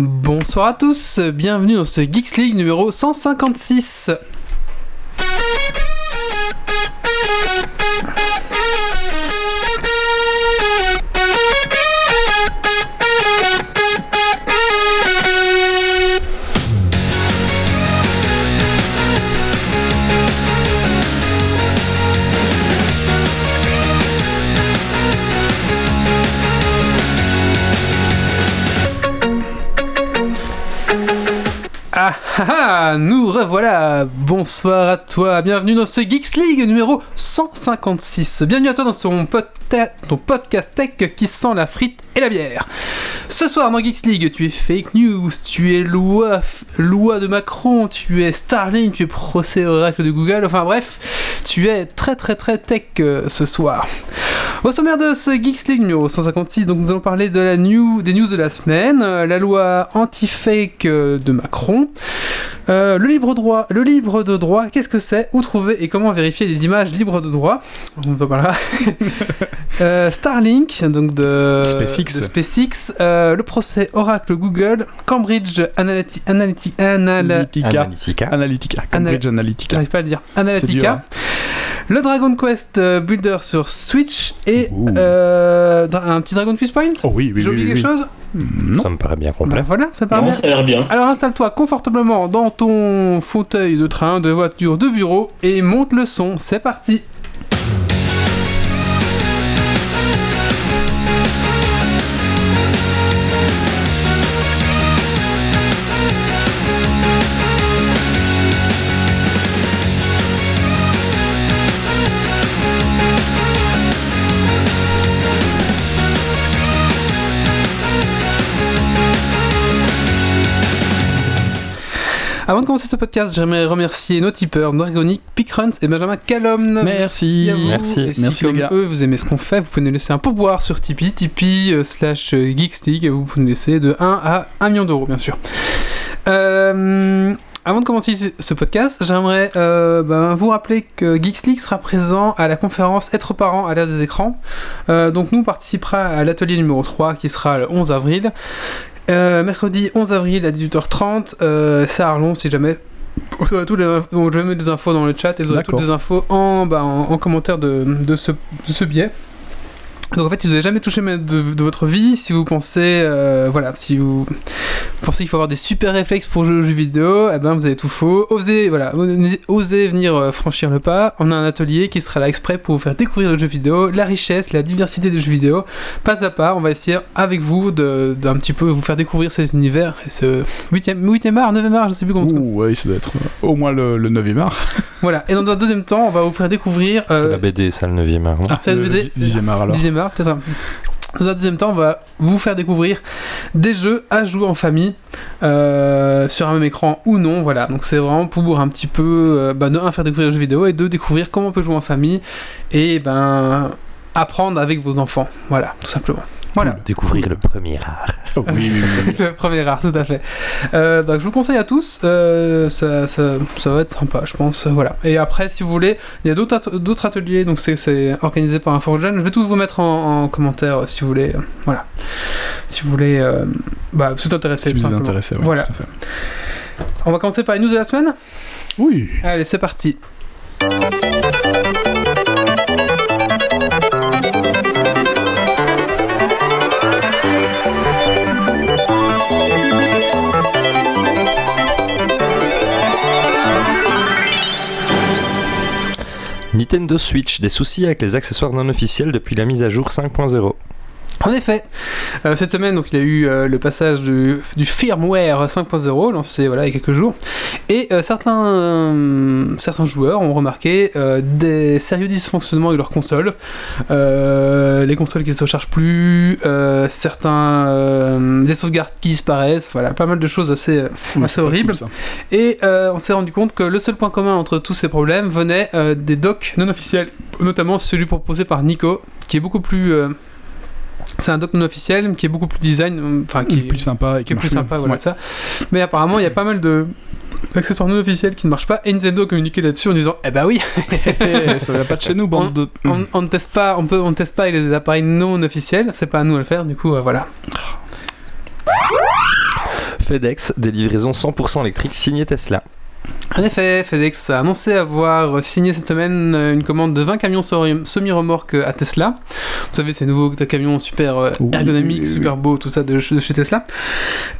Bonsoir à tous, bienvenue dans ce Geeks League numéro 156. Ah, nous revoilà Bonsoir à toi, bienvenue dans ce Geeks League numéro 156. Bienvenue à toi dans ton podcast tech qui sent la frite la bière. Ce soir dans Geeks League, tu es fake news, tu es loi, loi de Macron, tu es Starlink, tu es procès oracle de Google, enfin bref, tu es très très très tech euh, ce soir. Au sommaire de ce Geeks League numéro 156, donc nous allons parler de la new, des news de la semaine, euh, la loi anti-fake euh, de Macron, le libre droit, le libre de droit, qu'est-ce que c'est Où trouver et comment vérifier les images libres de droit? On en parlera. Starlink, donc de. De SpaceX, euh, le procès Oracle Google, Cambridge Analytica, Analytica, Anal... Analytica. Analytica. Analytica. Cambridge Analytica. j'arrive pas à le dire, dur, Analytica. hein. Le Dragon Quest euh, Builder sur Switch et euh, un petit Dragon Quest Point? Oh oui, oui, J'ai oublié oui, quelque oui. chose? Non. Ça me paraît bien complet. Bah voilà, ça part Non, bien. ça a l'air bien. Alors installe-toi confortablement dans ton fauteuil de train, de voiture, de bureau et monte le son. C'est parti. Avant de commencer ce podcast, j'aimerais remercier nos tipeurs, Norgonic, Pickruns et Benjamin Callum. Merci. à vous. Merci. Et si Merci, comme les gars. eux, vous aimez ce qu'on fait, vous pouvez nous laisser un pourboire sur Tipeee, Tipeee euh, slash euh, Geekstick, et vous pouvez nous laisser de 1 à 1 million d'euros, bien sûr. Euh, avant de commencer ce- podcast, j'aimerais euh, ben, vous rappeler que Geeks sera présent à la conférence Être parent à l'ère des écrans. Euh, donc nous on participera à l'atelier numéro 3 qui sera le 11 avril. Euh, mercredi 11 avril à 18h30, euh, à Arlon si jamais. Vous aurez toutes les donc, je vais mettre des infos dans le chat et vous aurez toutes les infos en, bah, en, en commentaire de, de ce, de ce biais. Donc en fait, si vous n'avez jamais touché de, de, votre vie, si vous pensez, euh, voilà, si vous pensez qu'il faut avoir des super réflexes pour jouer aux jeux vidéo, eh ben vous avez tout faux. Osez, voilà, osez venir euh, franchir le pas. On a un atelier qui sera là exprès pour vous faire découvrir le jeu vidéo, la richesse, la diversité des jeux vidéo, pas à pas. On va essayer avec vous d'un petit peu vous faire découvrir cet univers, et ce 8e, 8e art, 9e art, je sais plus comment. Ouh, ouais, ça doit être euh, au moins le, le 9e art. voilà. Et dans un deuxième temps, on va vous faire découvrir. C'est la BD, ça le 9e art. Hein. Ah, la BD. 10e art alors. Dans un deuxième temps, on va vous faire découvrir des jeux à jouer en famille, euh, sur un même écran ou non. Voilà, donc c'est vraiment pour un petit peu, euh, bah, de un, faire découvrir les jeux vidéo et deux, découvrir comment on peut jouer en famille et ben apprendre avec vos enfants. Voilà, tout simplement. Voilà. Découvrir le premier art. Oh, oui, oui, oui, oui. Le premier art, tout à fait. Euh, donc je vous conseille à tous, euh, ça, ça, ça va être sympa, je pense. euh, Voilà. Et après, si vous voulez, il y a d'autres at- d'autres ateliers, donc c'est- organisé par jeune. Je vais tout vous mettre en, en commentaire si vous voulez. euh, voilà. Si vous voulez, euh, bah, vous êtes intéressé. Si vous êtes intéressé, ouais, Voilà. tout à fait. On va commencer par les news de la semaine? Oui. Allez, c'est parti. Nintendo Switch, des soucis avec les accessoires non officiels depuis la mise à jour 5.0. En effet, euh, cette semaine, donc, il y a eu euh, le passage du, du firmware 5.0 lancé voilà, il y a quelques jours, et euh, certains, certains joueurs ont remarqué des sérieux dysfonctionnements avec leur console, Euh, les consoles qui ne se rechargent plus, certains, les sauvegardes qui disparaissent, voilà, pas mal de choses assez, horribles. cool. Et on s'est rendu compte que le seul point commun entre tous ces problèmes venait des docks non officiels, notamment celui proposé par Nico, qui est beaucoup plus. C'est un dock non officiel qui est beaucoup plus design, enfin qui, est plus sympa. et qui est plus sympa, voilà Ouais. ça. Mais apparemment, il y a pas mal de accessoires non officiels qui ne marchent pas. Et Nintendo a communiqué là-dessus en disant Eh bah oui, ça va pas de chez nous, bande de. on, on ne teste pas, on peut, on teste pas avec les appareils non officiels. C'est pas à nous à le faire. Du coup, euh, voilà. FedEx, des livraisons 100% électriques signées Tesla. En effet, FedEx a annoncé avoir signé cette semaine euh, une commande de 20 camions semi- semi-remorques à Tesla. Vous savez, ces nouveaux camions super euh, Oui, ergonomiques, oui, oui. super beaux, tout ça de, ch- de chez Tesla.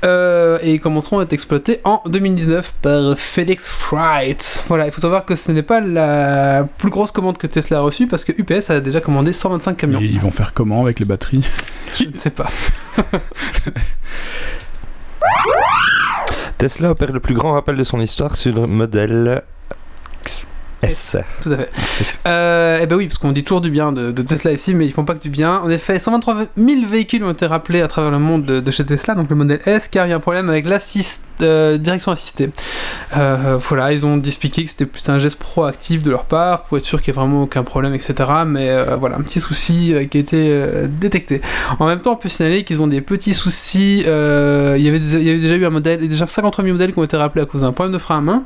Euh, et ils commenceront à être exploités en 2019 par FedEx Freight. Voilà, il faut savoir que ce n'est pas la plus grosse commande que Tesla a reçue parce que UPS a déjà commandé 125 camions. Et ils vont faire comment avec les batteries? Je ne sais pas. Tesla opère le plus grand rappel de son histoire sur le modèle S. Tout à fait. Euh, et ben oui, parce qu'on dit toujours du bien de, de Tesla ici, mais ils font pas que du bien. En effet, 123 000 véhicules ont été rappelés à travers le monde de, de chez Tesla, donc le modèle S, car il y a un problème avec la direction assistée. Euh, voilà, ils ont expliqué que c'était plus un geste proactif de leur part pour être sûr qu'il n'y ait vraiment aucun problème, etc. Mais euh, voilà, un petit souci euh, qui a été euh, détecté. En même temps, on peut signaler qu'ils ont des petits soucis. euh, il, y avait des- il y avait déjà eu un modèle, déjà 53 000 modèles qui ont été rappelés à cause d'un problème de frein à main.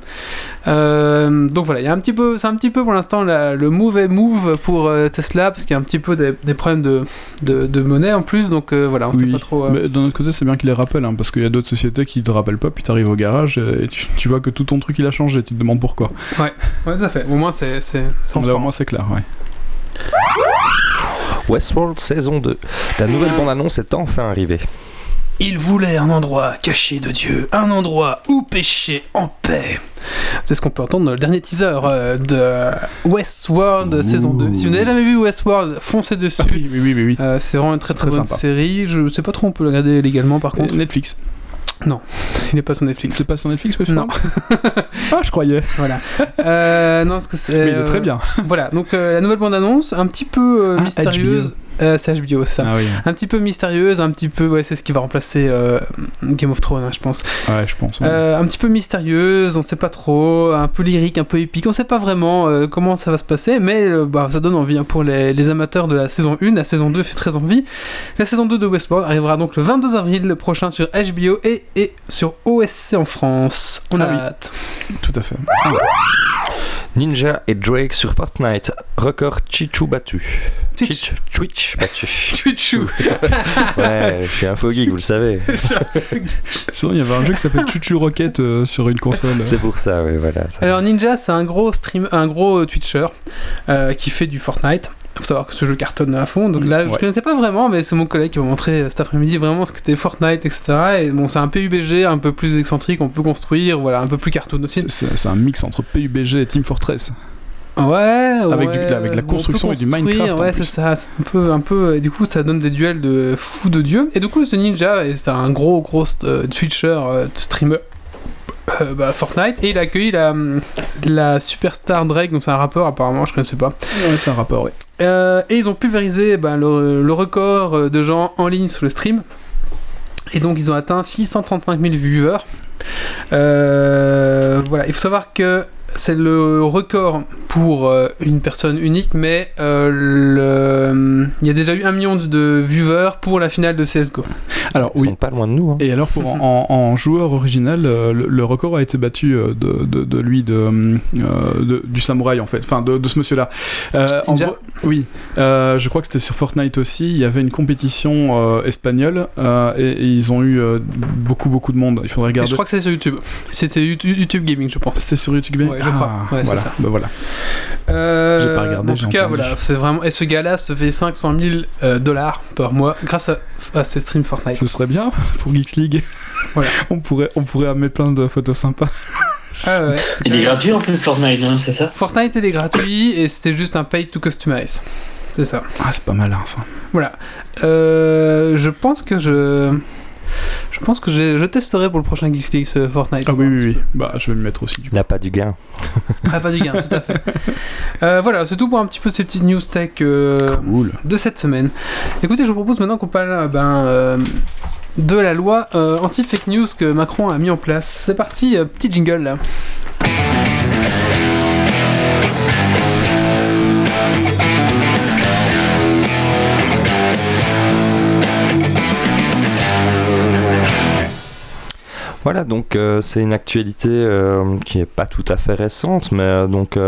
Euh, donc voilà, il y a un petit peu, c'est un petit peu pour l'instant le mauvais move pour euh, Tesla parce qu'il y a un petit peu des, des problèmes de, de, de monnaie en plus. Donc euh, voilà, on sait Oui. pas trop. euh, Mais d'un autre côté, c'est bien qu'ils les rappellent, hein, parce qu'il y a d'autres sociétés qui te rappellent pas, puis t'arrives au garage et tu, tu vois que tout ton truc il a changé, tu te demandes pourquoi. Ouais, tout à fait. Au moins c'est c'est Là, au moins, c'est clair, ouais. Westworld saison 2. La nouvelle bande-annonce est enfin arrivée. Il voulait un endroit caché de Dieu, un endroit où pécher en paix. C'est ce qu'on peut entendre dans le dernier teaser euh, de Westworld Ouh. saison 2. Si vous n'avez jamais vu Westworld, foncez dessus. Ah oui, oui, oui, oui. oui. Euh, c'est vraiment une très très, Très bonne sympa. série. Je sais pas trop, on peut le regarder légalement par contre. Et Netflix. Il n'est pas sur Netflix. C'est pas sur Netflix, Non. Westworld Ah, je croyais. Voilà. Euh, non, parce que c'est. Mais il est très euh, bien. Voilà, donc euh, la nouvelle bande-annonce, un petit peu euh, Ah, mystérieuse. Euh, c'est HBO, c'est ça. Ah oui. Un petit peu mystérieuse, un petit peu. Ouais, c'est ce qui va remplacer euh, Game of Thrones, hein, je pense. Ouais, je pense. ouais. Euh, un petit peu mystérieuse, on sait pas trop. Un peu lyrique, un peu épique. On sait pas vraiment comment ça va se passer, mais bah, ça donne envie hein, pour les, les amateurs de la saison 1. La saison 2 fait très envie. La saison 2 de Westworld arrivera donc le 22 avril prochain sur HBO et, et sur OSC en France. On a Ah oui. hâte. Tout à fait. Ah, Ninja et Drake sur Fortnite. Record Chichu battu. Twitch. Chich- Twitch battu. Twitchou. Ouais, je suis un faux geek, vous le savez. Sinon, il y avait un jeu qui s'appelle Chuchu Rocket euh, sur une console. C'est pour ça, oui, voilà. ça. Alors Ninja, c'est un gros stream, un gros euh, Twitcher euh, qui fait du Fortnite. Faut savoir que ce jeu cartonne à fond. Donc là, je Ouais. connaissais pas vraiment, mais c'est mon collègue qui m'a montré cet après-midi vraiment ce que c'était Fortnite, etc. Et bon, c'est un PUBG un peu plus excentrique, on peut construire, voilà, un peu plus cartoon aussi. C'est- un mix entre PUBG et Team Ouais, Avec ouais, du- avec la construction et du Minecraft, Ouais, c'est ça. Un peu, un peu. Et du coup, ça donne des duels de fou de dieu. Et du coup, ce ninja, c'est un gros, gros euh, Twitcher, euh, streamer. euh, bah, Fortnite et il a accueilli la, la superstar Drake donc c'est un rappeur apparemment je connaissais pas Ouais, c'est un rapport, ouais. Euh, et ils ont pulvérisé ben, le, le record de gens en ligne sur le stream. Et donc ils ont atteint 635 000 viewers. Voilà, il faut savoir que c'est le record pour euh, une personne unique, mais euh, le- il y a déjà eu un million de- viewers pour la finale de CSGO. Alors, Ils oui. sont pas loin de nous. hein. Et alors, pour, en, en joueur original, euh, le, le record a été battu de, de, de lui, de, euh, de- du samouraï en fait, enfin de, de ce monsieur-là. Euh, en gros- oui, Euh, je crois que c'était sur Fortnite aussi. Il y avait une compétition euh, espagnole euh, et, et ils ont eu euh, beaucoup beaucoup de monde. Il faudrait Et regarder. je crois que c'est sur YouTube. C'était YouTube, Gaming, je pense. C'était sur YouTube. Ouais, je crois. Ouais, c'est voilà. ça. Bah, voilà. Euh, J'ai pas regardé, En j'ai tout cas, entendu. voilà, c'est vraiment. Et ce gars-là se fait 500 000 euh, dollars par mois grâce à, à ses streams Fortnite. Ce serait bien pour Geeks League. Voilà. on pourrait on pourrait mettre plein de photos sympas. Ah ouais, Il est gratuit en plus Fortnite, hein, c'est ça Fortnite il est gratuit et c'était juste un pay to customize. C'est ça. Ah, c'est pas malin ça. Voilà. Euh, je pense que je. Je pense que je, je testerai pour le prochain Geeks League ce Fortnite. Ah oui oui oui. Bah je vais me mettre aussi du coup. Il n'a pas du gain. Ah, pas du gain, tout à fait. Euh, voilà, c'est tout pour un petit peu ces petites news tech euh, Cool. de cette semaine. Écoutez, je vous propose maintenant qu'on parle euh, ben, euh, de la loi euh, anti-fake news que Macron a mis en place. C'est parti, euh, petit jingle là. Voilà, donc euh, c'est une actualité euh, qui n'est pas tout à fait récente, mais euh, donc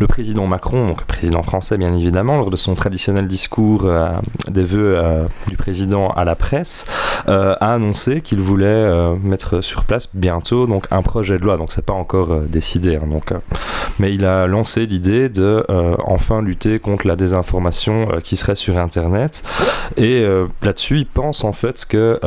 le président Macron, donc le président français bien évidemment, lors de son traditionnel discours des vœux du président à la presse, a annoncé qu'il voulait mettre sur place bientôt donc un projet de loi. Donc c'est pas encore décidé. Hein, donc, mais il a lancé l'idée de enfin lutter contre la désinformation qui serait sur Internet. Et là-dessus, il pense en fait que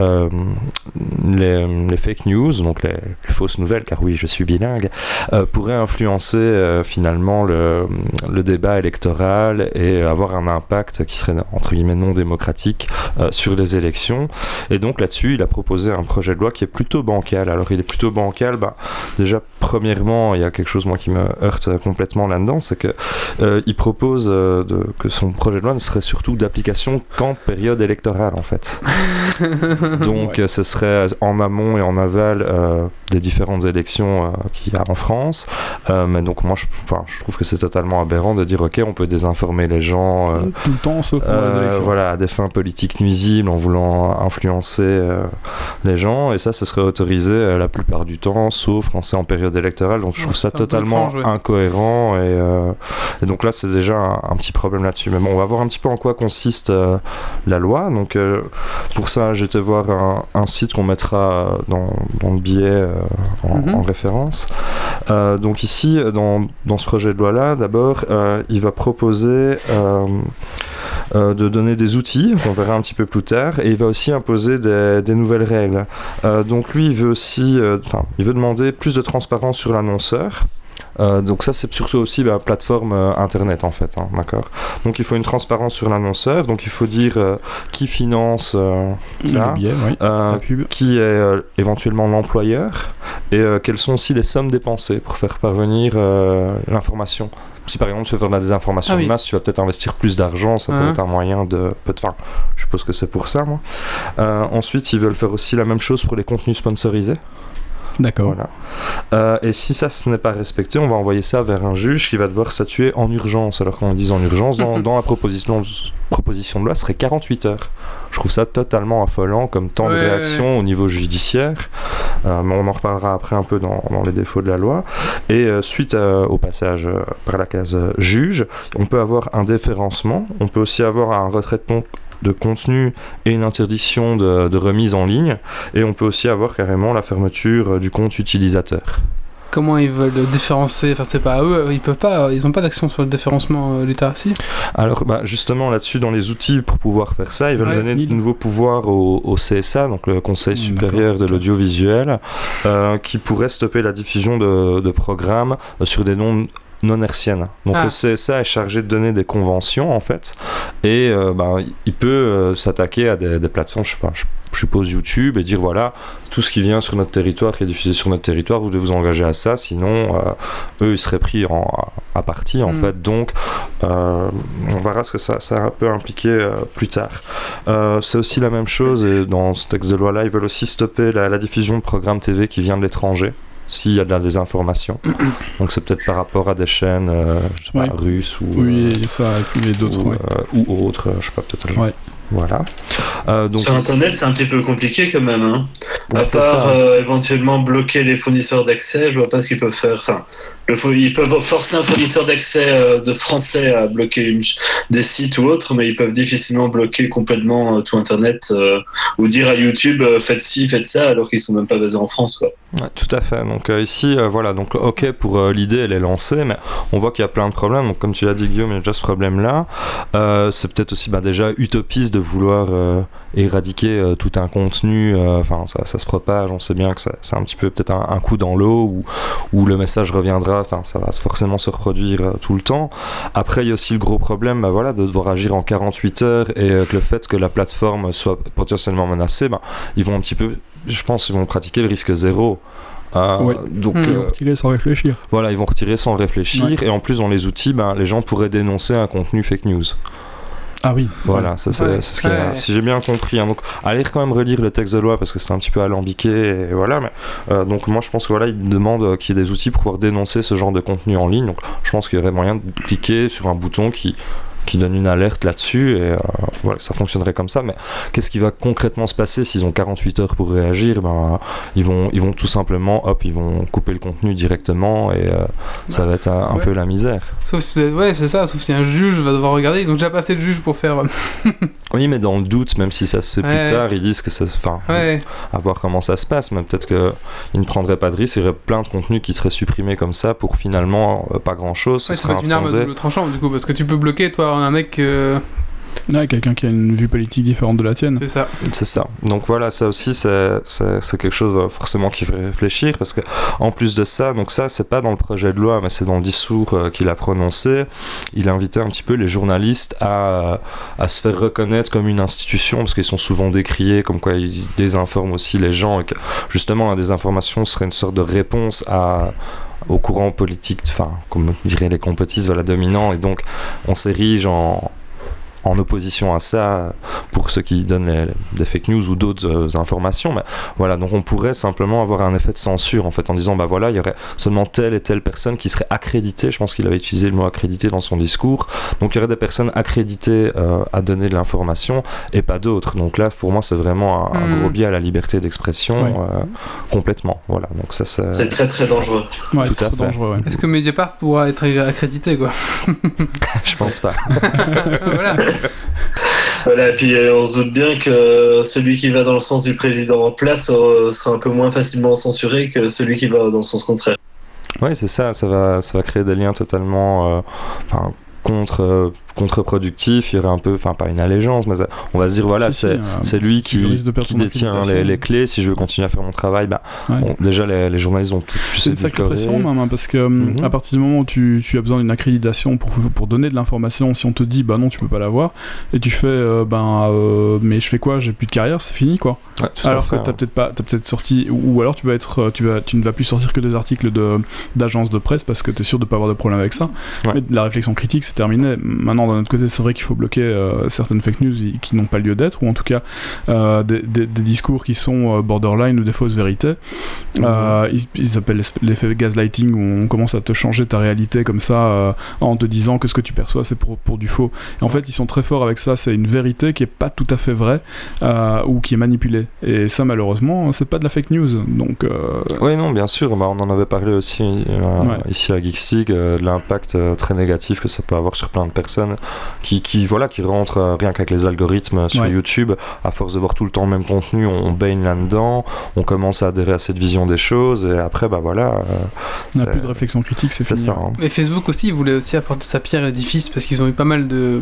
les, fake news, donc les, fausses nouvelles, car oui, je suis bilingue, euh, pourraient influencer euh, finalement le, le, débat électoral et avoir un impact qui serait entre guillemets non démocratique euh, sur les élections. Et donc là-dessus, il a proposé un projet de loi qui est plutôt bancal. Alors il est plutôt bancal, bah, déjà premièrement, il y a quelque chose moi qui me heurte complètement là-dedans, c'est que il propose de, que son projet de loi ne serait surtout d'application qu'en période électorale en fait. donc ce serait en amont et en aval euh, des différentes élections euh, qu'il y a en France. Euh, mais donc moi, je, je trouve que c'est totalement aberrant de dire, ok, on peut désinformer les gens. Tout le temps, sauf pour les élections. Voilà, à des fins politiques nuisibles, en voulant influencer les gens. Et ça, ce serait autorisé la plupart du temps, sauf quand c'est en période électorale. Donc je trouve ça totalement incohérent. Et, donc là, c'est déjà un, petit problème là-dessus. Mais bon, on va voir un petit peu en quoi consiste la loi. Donc pour ça, vais te voir un, un site qu'on mettra dans, dans le billet euh, mhm. en, référence. Euh, donc ici, dans, dans, ce projet de loi-là, d'abord, euh, il va proposer de donner des outils, qu'on verra un petit peu plus tard, et il va aussi imposer des, des nouvelles règles. donc lui, il veut aussi, enfin, il veut demander plus de transparence sur l'annonceur. Euh, donc ça c'est surtout aussi la bah, plateforme euh, internet en fait, hein, d'accord. Donc il faut une transparence sur l'annonceur, donc il faut dire euh, qui finance ça, qui est éventuellement l'employeur et quelles sont aussi les sommes dépensées pour faire parvenir l'information. Si par exemple tu veux faire de la désinformation ah de masse, tu vas peut-être investir plus d'argent, ça peut ah. être un moyen de. Enfin, je suppose que c'est pour ça, moi. ensuite, ils veulent faire aussi la même chose pour les contenus sponsorisés. D'accord. Voilà. Euh, et si ça ce n'est pas respecté, on va envoyer ça vers un juge qui va devoir statuer en urgence. Alors qu'on dit en urgence, dans, dans, la proposition, proposition de loi, ce serait 48 heures. Je trouve ça totalement affolant comme temps de réaction au niveau judiciaire. Euh, mais on en reparlera après un peu dans, dans les défauts de la loi. Et euh, suite au passage par la case juge, on peut avoir un déférencement, on peut aussi avoir un retrait de compte de contenu et une interdiction de, remise en ligne. Et on peut aussi avoir carrément la fermeture du compte utilisateur. Comment ils veulent différencier? Enfin, c'est pas à eux, ils peuvent pas, ils ont pas d'action sur le différencement euh, Alors, bah, justement, là-dessus, dans les outils pour pouvoir faire ça, ils veulent donner de nouveaux pouvoirs au, CSA, donc le Conseil mmh, supérieur de l'audiovisuel, euh, qui pourrait stopper la diffusion de, de programmes sur des noms non hertzienne. Donc ah. le CSA est chargé de donner des conventions en fait, et euh, ben, il peut euh, s'attaquer à des, plateformes, je sais pas, je, suppose YouTube, et dire voilà, tout ce qui vient sur notre territoire, qui est diffusé sur notre territoire, vous devez vous engager à ça, sinon euh, eux ils seraient pris en, à partie en mm. fait. Donc on verra ce que ça, ça peut impliquer plus tard. C'est aussi la même chose, et dans ce texte de loi là, ils veulent aussi stopper la, la diffusion de programmes TV qui vient de l'étranger s'il y a de la désinformation. Donc c'est peut-être par rapport à des chaînes euh, russes ou oui, ça et puis d'autres ou, euh, ou, autres, je sais pas peut-être. Voilà. Euh, donc Sur Internet, c'est un petit peu compliqué quand même. Hein. à part euh, éventuellement bloquer les fournisseurs d'accès, je vois pas ce qu'ils peuvent faire. Enfin, ils peuvent forcer un fournisseur d'accès euh, de français à bloquer des sites ou autres, mais ils peuvent difficilement bloquer complètement tout Internet ou dire à YouTube faites ci, faites ça, alors qu'ils sont même pas basés en France. Quoi. tout à fait. Donc ici, voilà. Donc ok pour l'idée, elle est lancée, mais on voit qu'il y a plein de problèmes. Donc comme tu l'as dit Guillaume, il y a déjà ce problème-là. c'est peut-être aussi bah, déjà utopiste de vouloir euh, éradiquer euh, tout un contenu, euh, enfin ça, se propage, on sait bien que c'est un petit peu peut-être un, coup dans l'eau où, où, le message reviendra, enfin ça va forcément se reproduire tout le temps. Après il y a aussi le gros problème bah, voilà, de devoir agir en 48 heures et que le fait que la plateforme soit potentiellement menacée, bah, ils vont un petit peu, je pense, ils vont pratiquer le risque zéro. donc, ils vont retirer sans réfléchir. Voilà, ils vont retirer sans réfléchir. Et en plus, dans les outils, ben, les gens pourraient dénoncer un contenu fake news. Ah oui. Voilà, c'est ce qui si j'ai bien compris. Hein. Donc, allez quand même relire le texte de loi parce que c'est un petit peu alambiqué. Et voilà, mais euh, donc moi je pense que voilà, il demande euh, qu'il y ait des outils pour pouvoir dénoncer ce genre de contenu en ligne. Donc, je pense qu'il y aurait moyen de cliquer sur un bouton qui qui donne une alerte là-dessus et voilà, ça fonctionnerait comme ça. Mais qu'est-ce qui va concrètement se passer s'ils ont 48 heures pour réagir? Ben, ils, vont, ils vont tout simplement, hop, ils vont couper le contenu directement et ça va être un, peu la misère. Sauf si, ouais, c'est ça, sauf si un juge va devoir regarder. Ils ont déjà passé le juge pour faire. oui, mais dans le doute, même si ça se fait plus tard, ils disent que ça. Enfin, à voir comment ça se passe, mais peut-être qu'ils ne prendraient pas de risque. Il y aurait plein de contenus qui seraient supprimés comme ça pour finalement pas grand chose. Ouais, ça serait une arme à double tranchant, du coup, parce que tu peux bloquer, toi, un mec. Ouais, quelqu'un qui a une vue politique différente de la tienne. C'est ça. C'est ça. Donc voilà, ça aussi, c'est quelque chose euh, forcément qu'il faut réfléchir parce que en plus de ça, donc ça, c'est pas dans le projet de loi, mais c'est dans le discours euh, qu'il a prononcé. Il a invité un petit peu les journalistes à, à se faire reconnaître comme une institution parce qu'ils sont souvent décriés comme quoi ils désinforment aussi les gens et que justement la désinformation serait une sorte de réponse à au courant politique, enfin, comme diraient les complotistes, voilà, dominant, et donc on s'érige en, en opposition à ça pour ceux qui donnent des fake news ou d'autres euh, informations. Mais voilà, donc on pourrait simplement avoir un effet de censure en fait en disant bah voilà, il y aurait seulement telle et telle personne qui serait accréditée. Je pense qu'il avait utilisé le mot accrédité dans son discours. Donc il y aurait des personnes accréditées euh, à donner de l'information et pas d'autres. Donc là, pour moi, c'est vraiment un, gros hmm. biais à la liberté d'expression euh, complètement. Voilà, donc ça c'est très très dangereux. Ouais, Tout à fait. dangereux. Est-ce que Mediapart pourra être accrédité quoi? Je pense pas. voilà. voilà, et puis euh, on se doute bien que celui qui va dans le sens du président en place euh, sera un peu moins facilement censuré que celui qui va dans le sens contraire. Oui, c'est ça, ça va, ça va créer des liens totalement. Euh, contre contre-productif, il y aurait un peu, enfin pas une allégeance, mais on va se dire voilà, c'est c'est lui qui, qui détient les, les, clés. Si je veux continuer à faire mon travail, bah, déjà les, les, journalistes ont plus C'est une sacrée pression même, hein, parce que hum, mhm. à partir du moment où tu, tu as besoin d'une accréditation pour, pour donner de l'information, si on te dit bah non, tu peux pas l'avoir, et tu fais euh, ben euh, mais je fais quoi, j'ai plus de carrière, c'est fini quoi. alors que t'as peut-être pas, as peut-être sorti, ou, alors tu vas être, euh, tu vas, tu ne vas plus sortir que des articles de d'agences de presse parce que tu es sûr de pas avoir de problème avec ça. Mais la réflexion critique, c'est terminé. Maintenant d'un autre côté, c'est vrai qu'il faut bloquer euh, certaines fake news qui n'ont pas lieu d'être, ou en tout cas euh, des, discours qui sont euh, borderline ou des fausses vérités. Mhm. ils, ils, appellent l'effet gaslighting, où on commence à te changer ta réalité comme ça en te disant que ce que tu perçois, c'est pour, pour du faux. Et en fait, ils sont très forts avec ça. C'est une vérité qui est pas tout à fait vraie ou qui est manipulée. Et ça, malheureusement, c'est pas de la fake news. Donc, Oui, non, bien sûr. Bah, on en avait parlé aussi ici à Geeksig, de l'impact très négatif que ça peut avoir sur plein de personnes qui, qui, voilà, qui rentrent euh, rien qu'avec les algorithmes sur YouTube. À force de voir tout le temps le même contenu, on, baigne là-dedans, on commence à adhérer à cette vision des choses, et après, bah voilà. Euh, on n'a plus de réflexion critique, c'est ça. Hein. Mais Facebook aussi, il voulait aussi apporter sa pierre à l'édifice parce qu'ils ont eu pas mal de.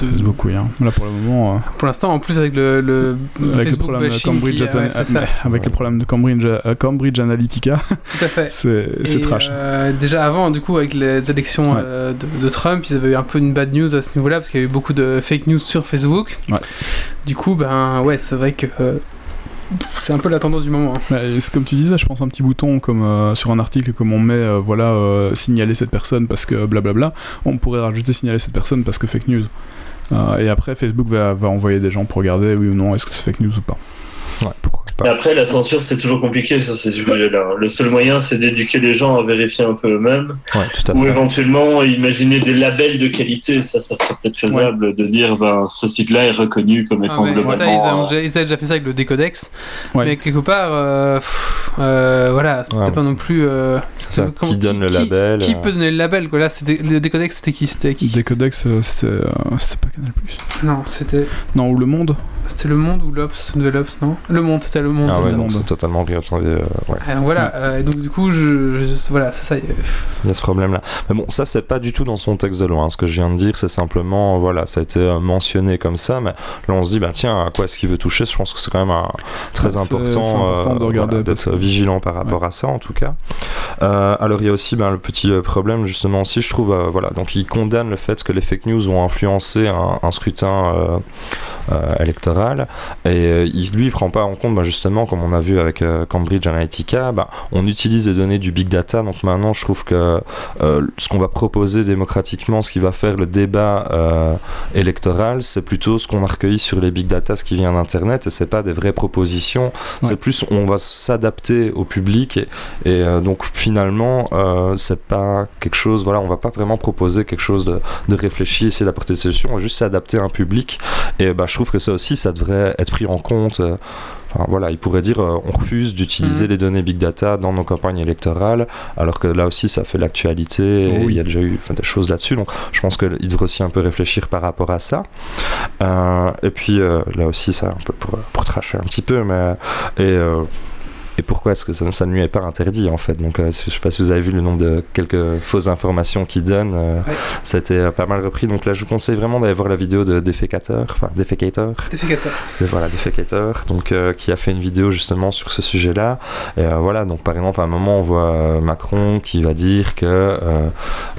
de... Facebook, oui. Hein. Là, pour le moment. Euh, pour l'instant, en plus, avec le, le avec Facebook le problème de Cambridge, avec le problème de Cambridge, Cambridge Analytica. Tout à fait. c'est trash. déjà avant, du coup, avec les élections de, de, Trump, ils eu un peu une bad news à ce niveau-là parce qu'il y a eu beaucoup de fake news sur Facebook. Du coup, ben ouais, c'est vrai que euh, c'est un peu la tendance du moment. Hein. c'est comme tu disais, je pense un petit bouton comme euh, sur un article comme on met euh, voilà signaler cette personne parce que blablabla, on pourrait rajouter signaler cette personne parce que fake news. et après Facebook va, va, envoyer des gens pour regarder oui ou non est-ce que c'est fake news ou pas. Ouais, après, la censure, c'était toujours compliqué sur ces sujets-là. Le seul moyen, c'est d'éduquer les gens à vérifier un peu eux-mêmes. ou éventuellement, imaginer des labels de qualité. Ça, ça serait peut-être faisable de dire, ben, ce site-là est reconnu comme étant ah, globalement... Ça, ils, ont déjà, ils déjà fait ça avec le décodex. Mais quelque part, euh, euh, voilà, c'était pas non plus... Euh, ça, qui donne le label Qui peut donner le label quoi. Là, le décodex, c'était qui? C'était qui? Décodex, c'était pas Canal+. Non, c'était... Non, ou Le Monde C'était Le Monde ou l'Obs de l'Obs, non Le Monde, c'était Le Monde. Ah ouais, non, c'est totalement bien Euh, ouais. Alors voilà, euh, donc du coup, je, voilà, c'est ça. Il y a ce problème-là. Mais bon, ça, c'est pas du tout dans son texte de loi. Hein. Ce que je viens de dire, c'est simplement, voilà, ça a été euh, mentionné comme ça, mais là, on se dit, bah tiens, à quoi est-ce qu'il veut toucher? Je pense que c'est quand même très important, important de regarder d'être vigilant par rapport à ça, en tout cas. alors, il y a aussi ben, le petit problème, justement, aussi, je trouve, voilà, donc il condamne le fait que les fake news ont influencé un, un scrutin électorale. Et il, lui, il prend pas en compte, bah, justement, comme on a vu avec Cambridge Analytica, bah, on utilise les données du big data. Donc maintenant, je trouve que ce qu'on va proposer démocratiquement, ce qui va faire le débat électoral, c'est plutôt ce qu'on a recueilli sur les big data, ce qui vient d'Internet, et c'est pas des vraies propositions. C'est plus, on va s'adapter au public, et, et donc finalement, c'est pas quelque chose, voilà, on va pas vraiment proposer quelque chose de, de réfléchi, essayer d'apporter des solutions, on va juste s'adapter à un public. Et bah, je trouve que ça aussi, ça devrait être pris en compte. Euh, enfin, voilà, il pourrait dire euh, on refuse d'utiliser mhm. les données big data dans nos campagnes électorales, alors que là aussi ça fait l'actualité. Oh il y a déjà eu des choses là-dessus. Donc je pense qu'il devrait aussi un peu réfléchir par rapport à ça. Euh, et puis là aussi, ça un peu pour, pour tracher un petit peu, mais et et pourquoi est-ce que ça, ne lui est pas interdit en fait Donc, euh, je ne sais pas si vous avez vu le nombre de quelques fausses informations qu'il donne. Euh, ça a été euh, pas mal repris. Donc là, je vous conseille vraiment d'aller voir la vidéo de Defecator, enfin Defecator. Defecator. voilà, Defecator, donc qui a fait une vidéo justement sur ce sujet-là. Et voilà, donc par exemple, à un moment, on voit Macron qui va dire que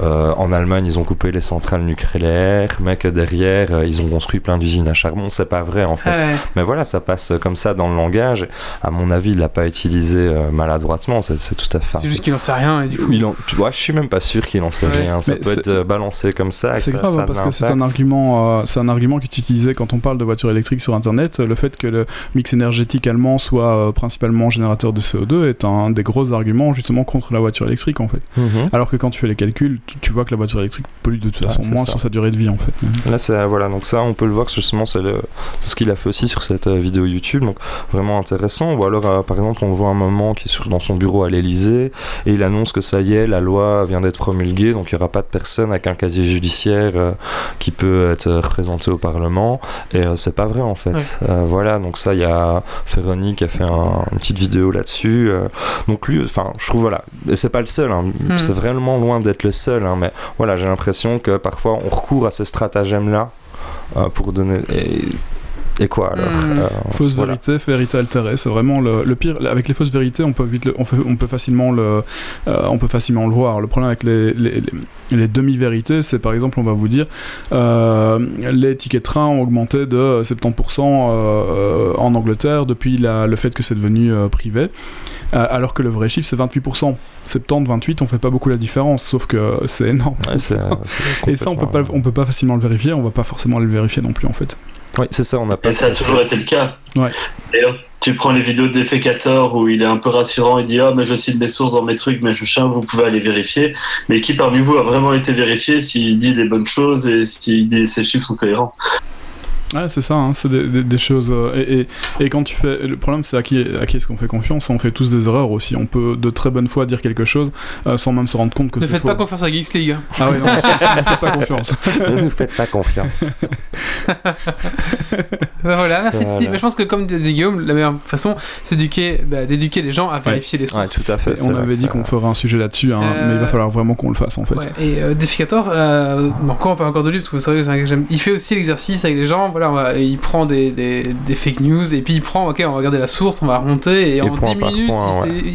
en Allemagne, ils ont coupé les centrales nucléaires, mais que derrière, ils ont construit plein d'usines à charbon. C'est pas vrai en fait. Mais voilà, ça passe comme ça dans le langage. À mon avis, il n'a pas utilisé euh, maladroitement, c'est tout à fait. C'est juste qu'il n'en sait rien et du coup. Il en, tu vois, je suis même pas sûr qu'il en sait rien. Ça peut être euh, balancé comme ça. C'est grave hein, parce que c'est un argument, euh, c'est un argument qui est utilisé quand on parle de voitures électriques sur Internet. Le fait que le mix énergétique allemand soit principalement générateur de CO2 est un des gros arguments justement contre la voiture électrique en fait. Mhm. Alors que quand tu fais les calculs, tu, vois que la voiture électrique pollue de toute façon moins sur sa durée de vie en fait. Là, c'est voilà, donc ça, on peut le voir justement, c'est ce qu'il a fait aussi sur cette vidéo YouTube, donc vraiment intéressant. Ou alors, par exemple, on voit un moment qui est dans son bureau à l'Elysée et il annonce que ça y est, la loi vient d'être promulguée, donc il n'y aura pas de personne avec un casier judiciaire euh, qui peut être représenté au Parlement. Et euh, c'est pas vrai en fait. Euh, voilà, donc ça, il y a Ferroni qui a fait une petite vidéo là-dessus. donc lui, enfin, je trouve, voilà, et c'est pas le seul, hein. hmm. c'est vraiment loin d'être le seul, hein, mais voilà, j'ai l'impression que parfois on recourt à ces stratagèmes-là pour donner. Et quoi alors hmm. euh, Fausse vérité, vérité altérée, c'est vraiment le, pire. Avec les fausses vérités, on peut vite, on, on, peut facilement le, euh, on peut facilement le voir. Le problème avec les, les, les demi-vérités, c'est par exemple, on va vous dire, euh, les tickets de train ont augmenté de 70% en Angleterre depuis la, le fait que c'est devenu privé, alors que le vrai chiffre c'est 28%. 70, 28, on fait pas beaucoup la différence, sauf que c'est énorme. Et ça, on peut pas, on peut pas facilement le vérifier. On va pas forcément le vérifier non plus en fait. Oui, c'est ça, on a pas. Et ça a toujours été le cas. Ouais. D'ailleurs, tu prends les vidéos d'Effecator où il est un peu rassurant, il dit Ah, mais je cite mes sources dans mes trucs, mais je sais, vous pouvez aller vérifier. Mais qui parmi vous a vraiment été vérifié s'il dit les bonnes choses et si ses chiffres sont cohérents? Ouais, c'est ça, hein, c'est des, choses. Euh, et, et, quand tu fais. Le problème, c'est à qui, à qui est-ce qu'on fait confiance? On fait tous des erreurs aussi. On peut de très bonne foi dire quelque chose euh, sans même se rendre compte que c'est faux. Ne faites pas confiance à Geeks League. Hein. Ah oui, non, ne faites pas confiance. ne nous faites pas confiance. bah voilà, merci Je pense que, comme dit Guillaume, la meilleure façon, c'est d'éduquer bah, les gens à vérifier les sources. Ouais, tout à fait. on avait dit qu'on ferait un sujet là-dessus, hein, mais il va euh, falloir vraiment qu'on le fasse en fait. Ouais, et euh, Déficator, bon, quand on parle encore de lui, parce que vous savez que j'aime, il fait aussi l'exercice avec les gens. Voilà, il prend des, des, fake news et puis il prend, ok, on va regarder la source, on va remonter et, en 10 minutes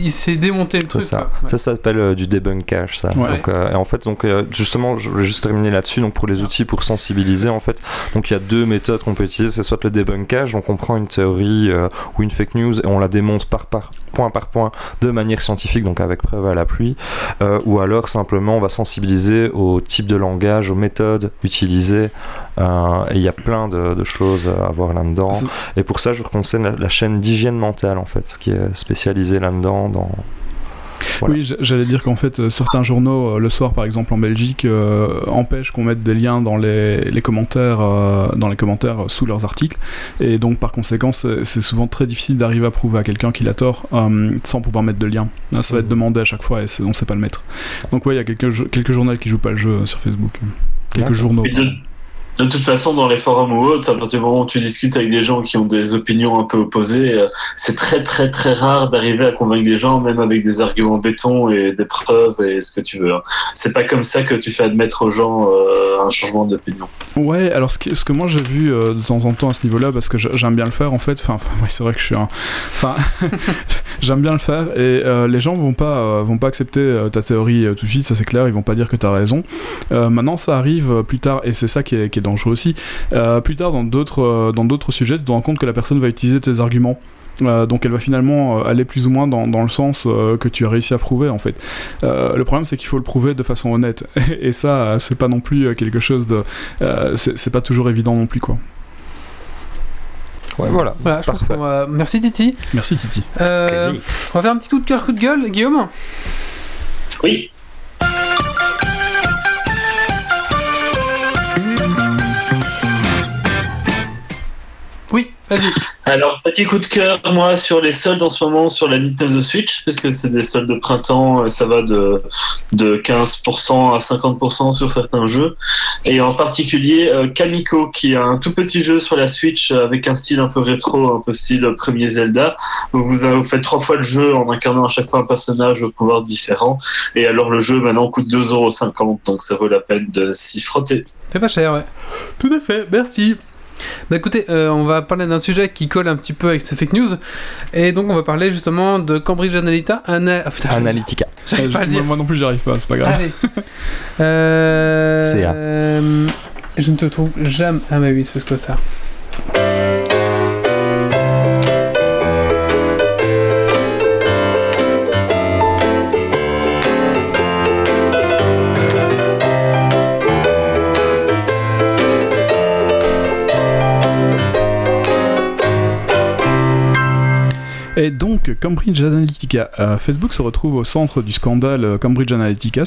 il s'est démonté le truc. Ça, ça s'appelle euh, du debunkage, ça. Donc, euh, et en fait, donc, euh, justement, je vais juste terminer là-dessus. Donc, pour les outils pour sensibiliser, en fait, donc il y a deux méthodes qu'on peut utiliser. C'est soit le debunkage, donc on prend une théorie ou une fake news et on la démonte par, par point par point de manière scientifique, donc avec preuve à l'appui, ou alors simplement on va sensibiliser au type de langage, aux méthodes utilisées. Et il y a plein de, de choses à voir là-dedans. Et pour ça, je vous conseille la, chaîne d'hygiène mentale, en fait, qui est spécialisée là-dedans. Dans... Oui, j'allais dire qu'en fait, euh, certains journaux, euh, le soir par exemple en Belgique, euh, empêchent qu'on mette des liens dans les, les commentaires, dans les commentaires sous leurs articles, et donc par conséquent, c'est souvent très difficile d'arriver à prouver à quelqu'un qu'il a tort sans pouvoir mettre de lien. ça va être mmh. demandé à chaque fois et on sait pas le mettre. Donc ouais, il y a quelques, quelques journaux qui jouent pas le jeu sur Facebook, quelques journaux. De toute façon, dans les forums ou autres, à partir du moment où tu discutes avec des gens qui ont des opinions un peu opposées, euh, c'est très très très rare d'arriver à convaincre des gens, même avec des arguments béton et des preuves et ce que tu veux. Hein. C'est pas comme ça que tu fais admettre aux gens euh, un changement d'opinion. Ouais, alors ce que, ce que moi j'ai vu euh, de temps en temps à ce niveau-là, parce que j'aime bien le faire en fait, enfin, c'est vrai que je suis un. Enfin, j'aime bien le faire et les gens vont pas, vont pas accepter ta théorie tout de suite, ça c'est clair, ils vont pas dire que tu as raison. maintenant, ça arrive plus tard et c'est ça qui est, qui est dangereux aussi. plus tard, dans d'autres dans d'autres sujets, tu te rends compte que la personne va utiliser tes arguments. donc elle va finalement aller plus ou moins dans, dans le sens que tu as réussi à prouver en fait. le problème c'est qu'il faut le prouver de façon honnête et ça c'est pas non plus quelque chose de c'est pas toujours évident non plus quoi. Ouais, voilà. voilà je pense va... Merci Titi. Merci Titi. Euh, on va faire un petit coup de cœur, coup de gueule, Guillaume? Oui. Vas-y. Alors, petit coup de cœur, moi, sur les soldes en ce moment sur la Nintendo Switch, parce que c'est des soldes de printemps, euh, ça va de, de 15% à 50% sur certains jeux. Et en particulier, euh, Kamiko, qui a un tout petit jeu sur la Switch avec un style un peu rétro, un peu style premier Zelda. Vous, vous faites trois fois le jeu en incarnant à chaque fois un personnage au pouvoir différent. Et alors, le jeu maintenant coûte 2,50€, donc ça vaut la peine de s'y frotter. C'est pas cher, ouais. Tout à fait, merci. Bah écoutez, euh, on va parler d'un sujet qui colle un petit peu avec ces fake news. Et donc on va parler justement de Cambridge Analytica. Ana... Ah, Analytica. pas à dire. Moi, non plus j'arrive pas, c'est pas grave. Allez. euh... Euh... Je ne te trouve jamais. Ah mais oui, c'est quoi ça Et donc, Cambridge Analytica. Euh, Facebook se retrouve au centre du scandale euh, Cambridge Analytica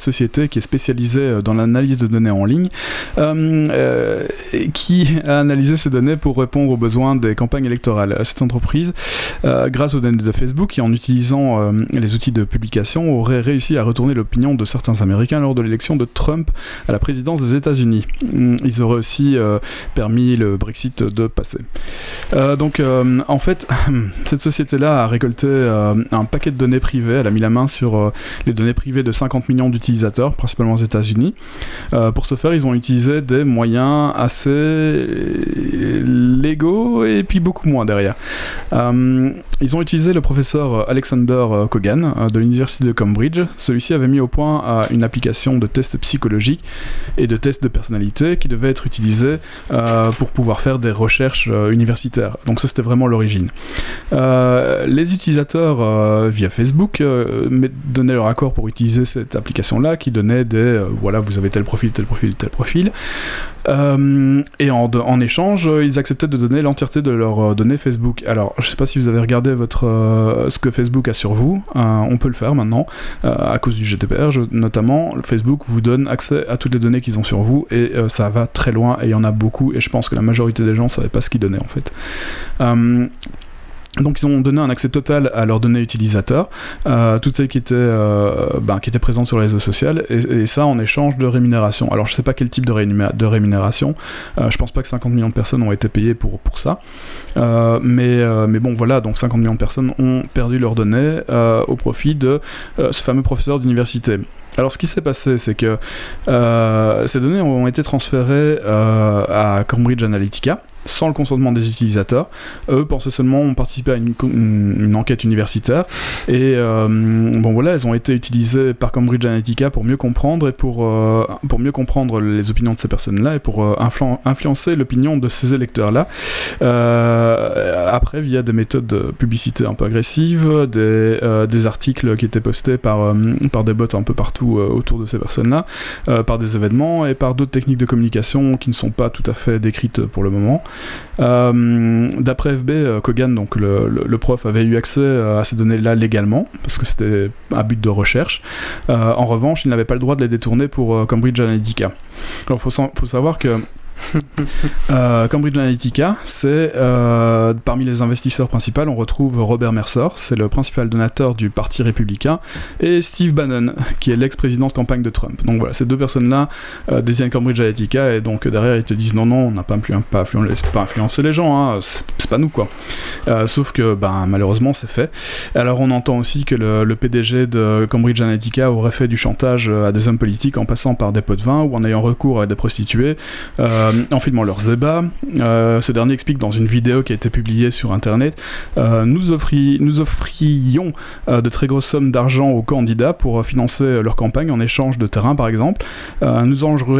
société qui est spécialisée euh, dans l'analyse de données en ligne, euh, euh, qui a analysé ces données pour répondre aux besoins des campagnes électorales. Cette entreprise, grâce aux données de Facebook et en utilisant les outils de publication, aurait réussi à retourner l'opinion de certains Américains lors de l'élection de Trump à la présidence des États-Unis. Mm, ils auraient aussi permis le Brexit de passer. donc, en fait, cette société-là a récolté un paquet de données privées. Elle a mis la main sur les données privées de 50 millions d'utilisateurs, principalement aux États-Unis. Euh, pour ce faire, ils ont utilisé des moyens assez légaux et puis beaucoup moins derrière. Euh, ils ont utilisé le professeur Alexander Kogan euh, de l'université de Cambridge. Celui-ci avait mis au point une application de tests psychologiques et de tests de personnalité qui devait être utilisée pour pouvoir faire des recherches universitaires. Donc ça, c'était vraiment l'origine. les utilisateurs via Facebook donnaient leur accord pour utiliser cette application là qui donnait des euh, voilà vous avez tel profil tel profil tel profil. Euh, et en, en, échange ils acceptaient de donner l'entièreté de leurs euh, données Facebook. Alors je sais pas si vous avez regardé votre ce que Facebook a sur vous. On peut le faire maintenant à cause du GDPR notamment Facebook vous donne accès à toutes les données qu'ils ont sur vous et ça va très loin et il y en a beaucoup et je pense que la majorité des gens savaient pas ce qu'ils donnaient en fait donc ils ont donné un accès total à leurs données utilisateurs, euh, toutes celles qui étaient, euh, ben, qui étaient présentes sur les réseaux sociaux, et, ça en échange de rémunération. Alors je sais pas quel type de, de rémunération, euh, je pense pas que 50 millions de personnes ont été payées pour, ça, euh, mais bon voilà, donc 50 millions de personnes ont perdu leurs données au profit de ce fameux professeur d'université. Alors ce qui s'est passé, c'est que ces données ont été transférées à Cambridge Analytica, sans le consentement des utilisateurs. Eux pensaient seulement ont participé à une, enquête universitaire et euh, bon voilà, elles ont été utilisées par Cambridge Analytica pour mieux comprendre et pour, euh, pour mieux comprendre les opinions de ces personnes-là et pour euh, influencer l'opinion de ces électeurs-là. après, via des méthodes de publicité un peu agressives, des, des articles qui étaient postés par, par des bots un peu partout autour de ces personnes-là, par des événements et par d'autres techniques de communication qui ne sont pas tout à fait décrites pour le moment. Euh, d'après FB, euh, Kogan, donc le, prof, avait eu accès euh, à ces données-là légalement, parce que c'était un but de recherche. en revanche, il n'avait pas le droit de les détourner pour Cambridge Analytica. Alors, il faut, faut savoir que euh, Cambridge Analytica, c'est euh, parmi les investisseurs principaux, on retrouve Robert Mercer, c'est le principal donateur du Parti républicain, et Steve Bannon, qui est l'ex-président de campagne de Trump. Donc voilà, ces deux personnes-là euh, désignent Cambridge Analytica, et donc derrière ils te disent non, non, on n'a pas, influencé les gens, hein, c'est pas nous quoi. sauf que ben, malheureusement c'est fait. Alors on entend aussi que le, PDG de Cambridge Analytica aurait fait du chantage à des hommes politiques en passant par des pots de vin ou en ayant recours à des prostituées en filmant leurs ébats. ce dernier explique dans une vidéo qui a été publiée sur Internet, nous, offri nous offrions de très grosses sommes d'argent aux candidats pour financer leur campagne en échange de terrain, par exemple. nous,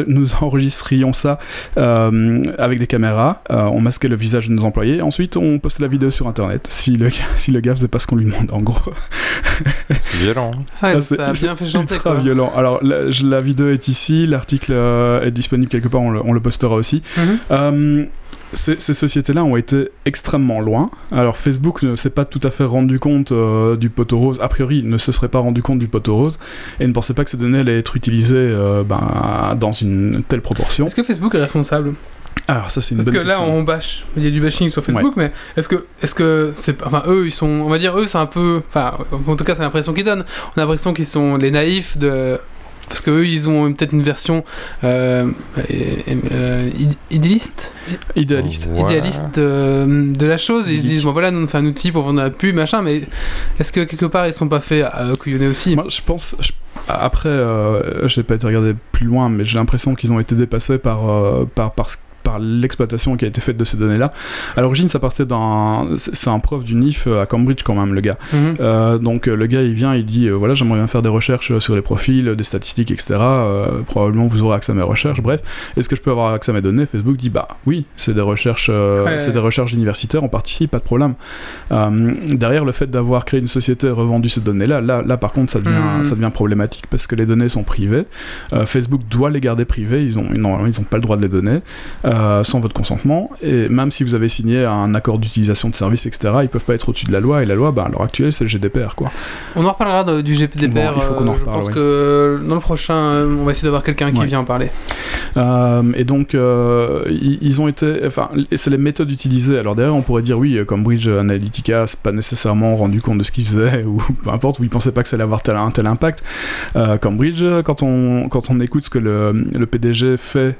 nous enregistrions ça avec des caméras, on masquait le visage de nos employés, ensuite on postait la vidéo sur Internet. Si le, si le gars faisait pas ce qu'on lui demande, en gros. c'est violent. Hein. Ah, ça a bien fait chanter. Ultra violent. Alors, la, vidéo est ici, l'article euh, est disponible quelque part, on le, postera aussi. Mhm. Euh, ces, sociétés-là ont été extrêmement loin. Alors Facebook ne s'est pas tout à fait rendu compte euh, du poteau rose, a priori ne se serait pas rendu compte du poteau rose, et ne pensait pas que ces données allaient être utilisées ben, dans une telle proportion. Est-ce que Facebook est responsable? Alors ça c'est une Parce que là on bâche, il y a du bashing sur Facebook, mais est-ce que, est-ce que c'est, enfin eux ils sont, on va dire eux c'est un peu, enfin en tout cas c'est l'impression qu'ils donnent. On a l'impression qu'ils sont les naïfs de, parce que eux ils ont peut-être une version euh, euh, idéaliste, idéaliste, idéaliste euh, de la chose. ils se disent bon voilà nous on fait un outil pour vendre la pub machin, mais est-ce que quelque part ils sont pas faits à couillonner aussi? Moi je pense. Après, je n'ai pas été regardé plus loin, mais j'ai l'impression qu'ils ont été dépassés par, par, par par l'exploitation qui a été faite de ces données-là. À l'origine, ça partait d'un. C'est un prof du NIF à Cambridge, quand même, le gars. Mhm. Euh, donc, le gars, il vient, il dit euh, voilà, j'aimerais bien faire des recherches sur les profils, des statistiques, etc. Euh, probablement, vous aurez accès à mes recherches. Bref, est-ce que je peux avoir accès à mes données? Facebook dit bah oui, c'est des recherches, c'est des recherches universitaires, on participe, pas de problème. derrière, le fait d'avoir créé une société revendu ces données-là, là, là, par contre, ça devient, mhm. ça devient problématique parce que les données sont privées. Facebook doit les garder privées, ils ont, non, ils ont pas le droit de les donner. Euh, sans votre consentement. Et même si vous avez signé un accord d'utilisation de service, etc., ils peuvent pas être au-dessus de la loi. Et la loi, bah, à l'heure actuelle, c'est le GDPR. Quoi. On en reparlera du GDPR. il faut qu'on en reparle. Je pense que dans le prochain, euh, on va essayer d'avoir quelqu'un qui vient en parler. Euh, et donc, ils ont été. Enfin, c'est les méthodes utilisées. Alors derrière, on pourrait dire oui, Cambridge Analytica, c'est pas nécessairement rendu compte de ce qu'ils faisaient, ou peu importe, ou ils pensaient pas que ça allait avoir tel, un tel impact. Cambridge, quand on, quand on écoute ce que le, le PDG fait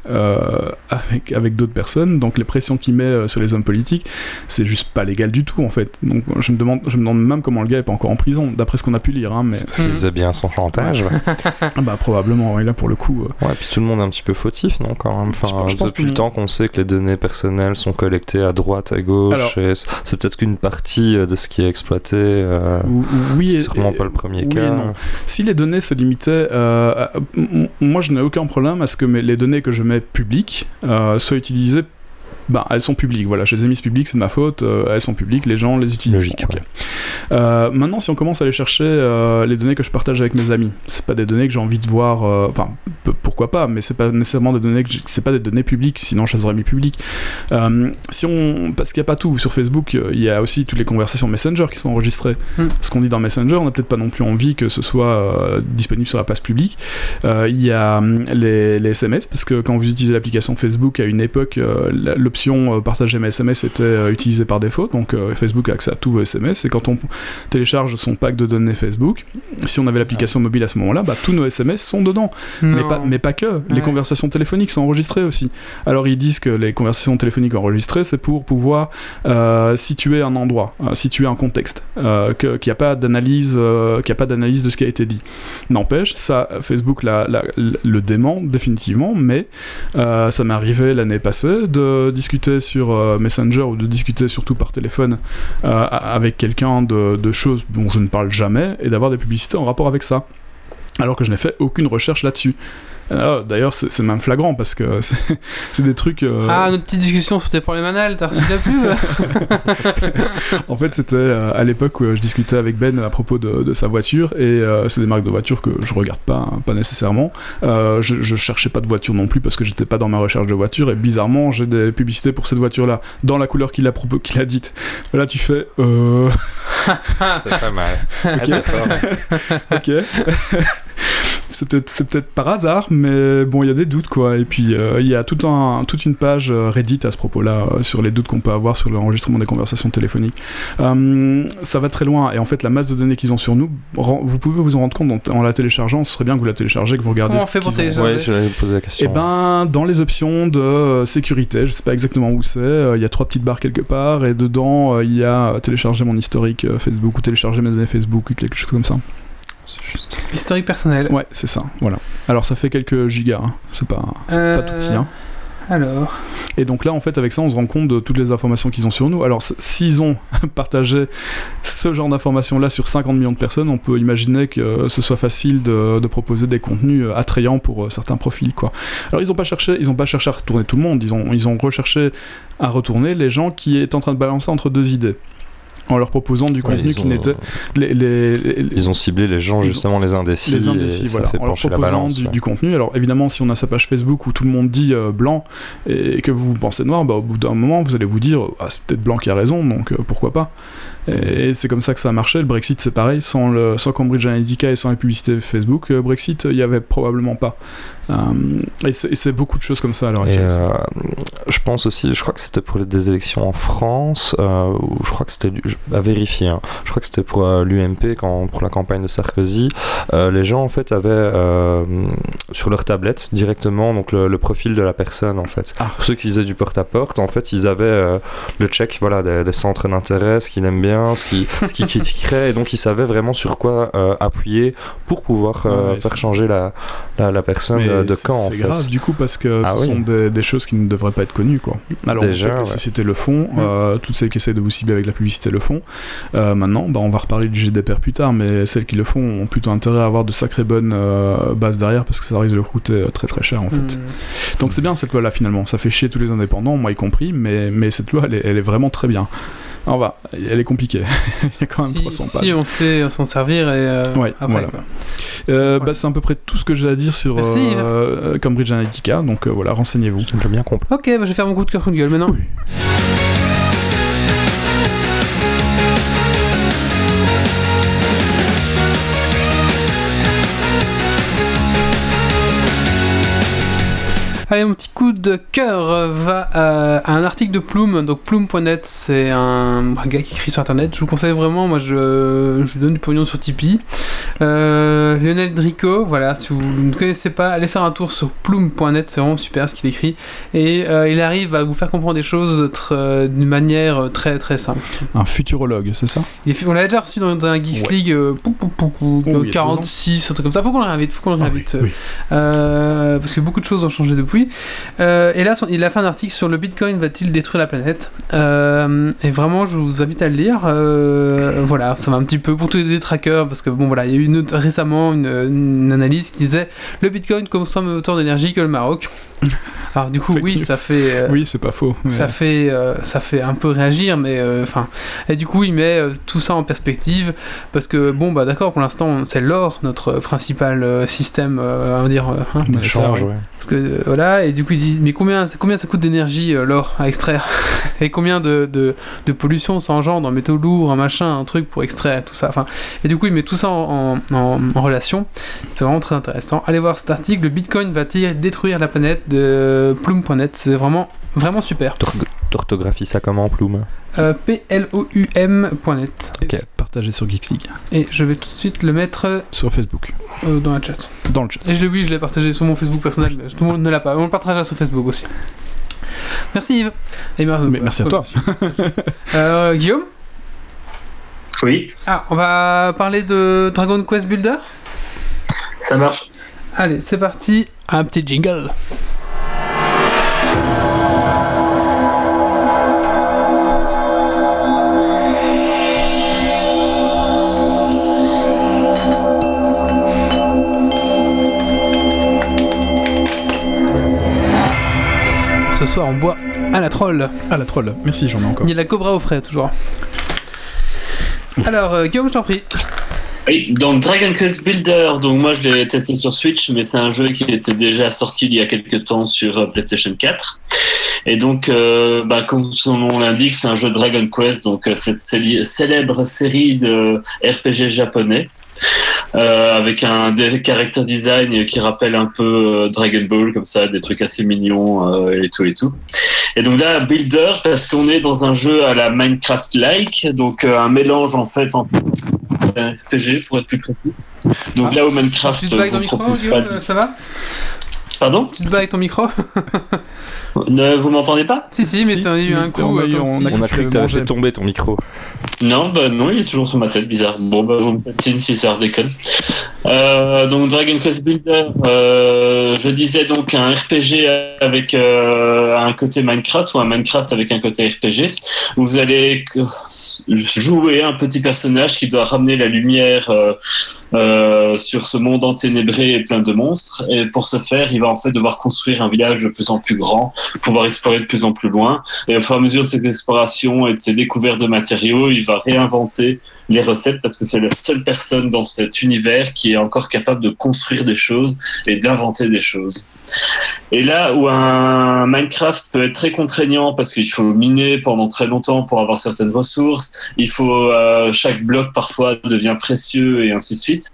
avec avec d'autres personnes, donc les pressions qu'il met euh, sur les hommes politiques, c'est juste pas légal du tout en fait. Donc je me demande, je me demande même comment le gars est pas encore en prison, d'après ce qu'on a pu lire. Hein, mais... parce qu'il faisait bien son chantage. Ah bah probablement, et là pour le coup. Euh, ouais, puis tout le monde est un petit peu fautif, non quand même. Enfin, je, pense depuis le temps qu'on sait que les données personnelles sont collectées à droite, à gauche, c'est peut-être qu'une partie euh, de ce qui est exploité. oui, c'est sûrement pas le premier cas. Non. Si les données se limitaient, moi je n'ai aucun problème à ce que les données que je mets publiques soient utilisées bah, elles sont publiques. Voilà, je les ai mises publiques, c'est de ma faute. Euh, elles sont publiques, les gens les utilisent. Logique. Euh, maintenant, si on commence à aller chercher euh, les données que je partage avec mes amis, c'est pas des données que j'ai envie de voir. Enfin, pourquoi pas, mais c'est pas nécessairement des données que c'est pas des données publiques. Sinon, je les aurais mis publiques. si on, parce qu'il n'y a pas tout sur Facebook, il y a aussi toutes les conversations Messenger qui sont enregistrées. Hmm. Ce qu'on dit dans Messenger, on n'a peut-être pas non plus envie que ce soit disponible sur la place publique. Il y a hum, les, les, SMS parce que quand vous utilisez l'application Facebook à une époque, l'option euh, partager mes SMS était euh, utilisée par défaut, donc euh, Facebook a accès à tous vos SMS, et quand on télécharge son pack de données Facebook, si on avait l'application mobile à ce moment-là, bah, tous nos SMS sont dedans. Mais pas, mais pas que, les conversations téléphoniques sont enregistrées aussi. Alors ils disent que les conversations téléphoniques enregistrées, c'est pour pouvoir situer un endroit, situer un contexte, qu'il n'y a pas d'analyse qu'il a pas d'analyse de ce qui a été dit. N'empêche, ça, Facebook le dément définitivement, mais ça m'est arrivé l'année passée de discuter sur euh, Messenger ou de discuter surtout par téléphone euh, avec quelqu'un de, de choses dont je ne parle jamais et d'avoir des publicités en rapport avec ça alors que je n'ai fait aucune recherche là-dessus. Ah, d'ailleurs, c'est même flagrant parce que c'est des trucs. Euh, ah, notre petite discussion sur tes problèmes anal, t'as reçu la pub En fait, c'était euh, à l'époque où je discutais avec Ben à propos de, sa voiture et euh, c'est des marques de voitures que je regarde pas, hein, pas nécessairement. je, je, cherchais pas de voiture non plus parce que j'étais pas dans ma recherche de voiture et bizarrement, j'ai des publicités pour cette voiture-là dans la couleur qu'il a, qu'il a dite. Là, tu fais. c'est pas mal. Ok. ok. C'est peut-être par hasard, mais bon, il y a des doutes, quoi. Et puis, euh, il y a tout un, toute une page euh, Reddit à ce propos-là, euh, sur les doutes qu'on peut avoir sur l'enregistrement des conversations téléphoniques. ça va très loin, et en fait, la masse de données qu'ils ont sur nous, vous pouvez vous en rendre compte en, la téléchargeant, ce serait bien que vous la téléchargez, que vous regardiez. Comment on fait pour télécharger Ouais, je poser la question. Et eh ben, dans les options de sécurité, je sais pas exactement où c'est, il y a trois petites barres quelque part, et dedans, il y a télécharger mon historique Facebook, ou télécharger mes données Facebook, ou quelque chose comme ça. Historique personnel. Ouais, c'est ça, voilà. Alors ça fait quelques gigas, hein. c'est pas, pas tout petit. Hein. Alors. Et donc là, en fait, avec ça, on se rend compte de toutes les informations qu'ils ont sur nous. Alors, s'ils ont partagé ce genre d'informations-là sur 50 millions de personnes, on peut imaginer que ce soit facile de, proposer des contenus euh, attrayants pour euh, certains profils, quoi. Alors, ils n'ont pas cherché, ils ont pas cherché à retourner tout le monde. Ils ont, ils ont recherché à retourner les gens qui étaient en train de balancer entre deux idées en leur proposant du contenu qui n'était les, les, ils ont ciblé les gens justement les indécis les indécis voilà en leur proposant du, contenu. Alors évidemment si on a sa page Facebook où tout le monde dit euh, blanc et que vous pensez noir bah, au bout d'un moment vous allez vous dire ah, c'est peut-être blanc qui a raison donc euh, pourquoi pas et c'est comme ça que ça a marché. Le Brexit, c'est pareil. Sans, le, sans Cambridge Analytica et sans les publicités Facebook, euh, Brexit, il n'y avait probablement pas. Euh, et c'est beaucoup de choses comme ça à l'heure actuelle. Euh, je pense aussi, je crois que c'était pour les, des élections en France, je crois que c'était à vérifier. Hein. Je crois que c'était pour l'UMP, pour la campagne de Sarkozy. les gens, en fait, avaient sur leur tablette directement donc le, profil de la personne, en fait. Ah. Pour ceux qui faisaient du porte-à-porte, en fait, ils avaient le check voilà, des, des centres d'intérêt, ce qu'ils aiment bien ce qui, ce qui critiquerait, et donc il savait vraiment sur quoi euh, appuyer pour pouvoir euh, faire changer la, la, personne de camp. C'est grave du coup parce que ah ce sont des, des, choses qui ne devraient pas être connues quoi. Alors Déjà, les sociétés le font, mm. euh, toutes celles qui essaient de vous cibler avec la publicité le font. maintenant, bah, on va reparler du GDPR plus tard, mais celles qui le font ont plutôt intérêt à avoir de sacrées bonnes bases derrière parce que ça risque de leur coûter très très cher en fait. Mm. Donc c'est bien cette loi là finalement, ça fait chier tous les indépendants, moi y compris, mais, mais cette loi elle est, elle est vraiment très bien. On va, elle est compliquée. Il y a quand même si, 300 pages. Si on sait s'en servir et euh, ouais, voilà. Euh, bah, c'est à peu près tout ce que j'ai à dire sur euh, Cambridge Analytica, donc voilà, renseignez-vous. J'ai bien compris. Ok, bah, je vais faire mon coup de cœur coup de gueule maintenant. Oui. Allez, mon petit coup de cœur va à un article de Plume. Donc Plume.net, c'est un, gars qui écrit sur internet. Je vous conseille vraiment, moi je, je lui donne du pognon sur Tipeee. Euh, Lionel Drico, voilà, si vous ne connaissez pas, allez faire un tour sur Plume.net, c'est vraiment super ce qu'il écrit. Et euh, il arrive à vous faire comprendre des choses euh, d'une manière très très simple. Un futurologue, c'est ça? On l'a déjà reçu dans, un Geeks League pou, pou, 46, un truc comme ça. Faut qu'on le réinvite, faut qu'on le ah réinvite. parce que beaucoup de choses ont changé depuis. Euh, et là, il a fait un article sur le Bitcoin va-t-il détruire la planète euh, Et vraiment, je vous invite à le lire. Euh, voilà, ça va un petit peu pour tous les détraqueurs, parce que bon, voilà, il y a eu une, récemment une, une, analyse qui disait le Bitcoin consomme autant d'énergie que le Maroc. Alors du coup, oui, ça fait. Euh, oui, c'est pas faux. Ça fait, euh, ça fait un peu réagir, mais euh, enfin. et du coup, il met tout ça en perspective parce que bon, bah d'accord, pour l'instant, c'est l'or notre principal système, on va dire. Hein, change, ouais. Parce que voilà, et du coup, il dit, mais combien, combien ça coûte d'énergie l'or à extraire et combien de, de, pollution ça engendre, un métaux lourds, un machin, un truc pour extraire tout ça. Enfin, et du coup, il met tout ça en, en, en relation. C'est vraiment très intéressant. Allez voir cet article. Le Bitcoin va-t-il détruire la planète de plume.net. C'est vraiment, vraiment super. T'orthographies ça comment, Plume euh, P-L-O-U-M.net. Ok, partagé sur Geeks League. Et je vais tout de suite le mettre sur Facebook. Euh, dans le chat. Dans le chat. Et je, oui, je l'ai partagé sur mon Facebook personnel, mais tout le monde ne l'a pas. On le partagera sur Facebook aussi. Merci Yves. Et merci, merci à toi. euh, Guillaume Oui. Ah, on va parler de Dragon Quest Builder? Ça marche. Allez, c'est parti. Un petit jingle. Ce soir on boit à la troll. À la troll, merci, j'en ai encore. Il y a la cobra au frais, toujours. Alors, euh, Guillaume, je t'en prie. Oui, donc Dragon Quest Builder, donc moi je l'ai testé sur Switch, mais c'est un jeu qui était déjà sorti il y a quelques temps sur euh, PlayStation 4. Et donc, euh, bah, comme son nom l'indique, c'est un jeu Dragon Quest, donc cette célèbre série de RPG japonais. Euh, avec un character design qui rappelle un peu euh, Dragon Ball, comme ça, des trucs assez mignons euh, et tout et tout. Et donc là, Builder, parce qu'on est dans un jeu à la Minecraft-like, donc un mélange en fait en RPG pour être plus précis. Donc ah. là où Minecraft. Tu te dans le micro, ça va? Pardon Tu te bats avec ton micro Vous m'entendez pas Si, si, mais ça a eu un coup. On, a, cru que t'avais fait tomber ton micro. Non, bah non, il est toujours sur ma tête, bizarre. Bon, bah vous me faites si ça redéconne. Euh, donc Dragon Quest Builder, euh, je disais donc un RPG avec euh, un côté Minecraft ou un Minecraft avec un côté RPG. Où vous allez jouer un petit personnage qui doit ramener la lumière euh, sur ce monde enténébré et plein de monstres. Et pour ce faire, il va en fait devoir construire un village de plus en plus grand, pouvoir explorer de plus en plus loin. Et au fur et à mesure de ses explorations et de ses découvertes de matériaux, il va réinventer les recettes parce que c'est la seule personne dans cet univers qui est encore capable de construire des choses et d'inventer des choses. Et là où un Minecraft peut être très contraignant parce qu'il faut miner pendant très longtemps pour avoir certaines ressources, il faut euh, chaque bloc parfois devient précieux et ainsi de suite.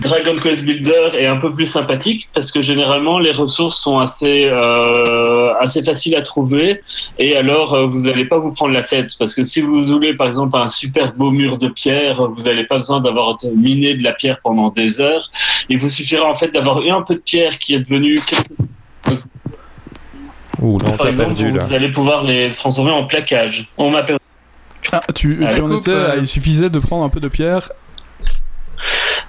Dragon Quest Builder est un peu plus sympathique parce que généralement les ressources sont assez euh, assez faciles à trouver et alors euh, vous n'allez pas vous prendre la tête parce que si vous voulez par exemple un super beau mur de pierre, vous n'allez pas besoin d'avoir miné de la pierre pendant des heures. Il vous suffira en fait d'avoir eu un peu de pierre qui est devenue Ouh, non, par exemple, perdu, vous, allez pouvoir les transformer en plaquage. On m'a perdu. Ah, tu, tu en étais, euh, il suffisait de prendre un peu de pierre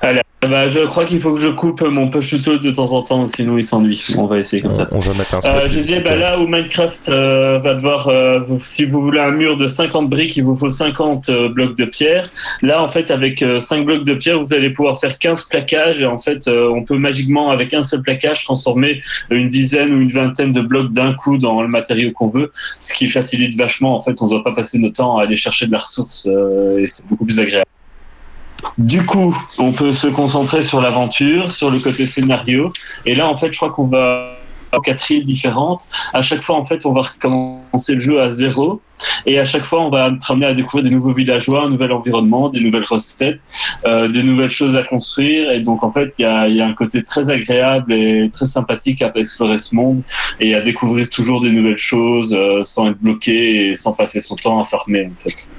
Allez, bah, je crois qu'il faut que je coupe mon prosciutto de temps en temps, sinon il s'ennuie. On va essayer comme ça. On va mettre un euh, Je disais, bah, là où Minecraft euh, va devoir, euh, si vous voulez un mur de 50 briques, il vous faut 50 euh, blocs de pierre. Là, en fait, avec 5 blocs de pierre, vous allez pouvoir faire 15 plaquages et en fait, on peut magiquement, avec un seul plaquage, transformer une dizaine ou une vingtaine de blocs d'un coup dans le matériau qu'on veut, ce qui facilite vachement. En fait, on ne doit pas passer notre temps à aller chercher de la ressource et c'est beaucoup plus agréable. Du coup, on peut se concentrer sur l'aventure, sur le côté scénario. Et là, en fait, je crois qu'on va quatre îles différentes. À chaque fois, en fait, on va recommencer le jeu à zéro. Et à chaque fois, on va être amené à découvrir des nouveaux villageois, un nouvel environnement, des nouvelles recettes, euh, des nouvelles choses à construire. Et donc, en fait, il y a, y a, un côté très agréable et très sympathique à explorer ce monde et à découvrir toujours des nouvelles choses euh, sans être bloqué et sans passer son temps à farmer, en fait.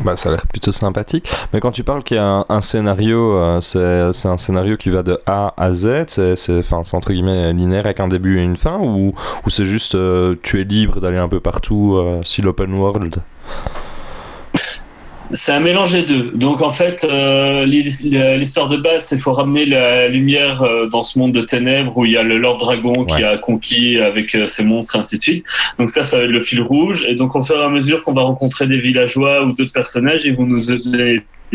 Bah, ça a l'air plutôt sympathique. Mais quand tu parles qu'il y a un, scénario, euh, c'est un scénario qui va de A à Z, c'est entre guillemets linéaire avec un début et une fin, ou, ou c'est juste euh, tu es libre d'aller un peu partout euh, si l'open world? C'est un mélange des deux. Donc en fait, euh, l'histoire de base, c'est faut ramener la lumière euh, dans ce monde de ténèbres où il y a le Lord Dragon qui a conquis avec euh, ses monstres et ainsi de suite. Donc ça, ça va être le fil rouge. Et donc au fur et à mesure qu'on va rencontrer des villageois ou d'autres personnages, ils vont nous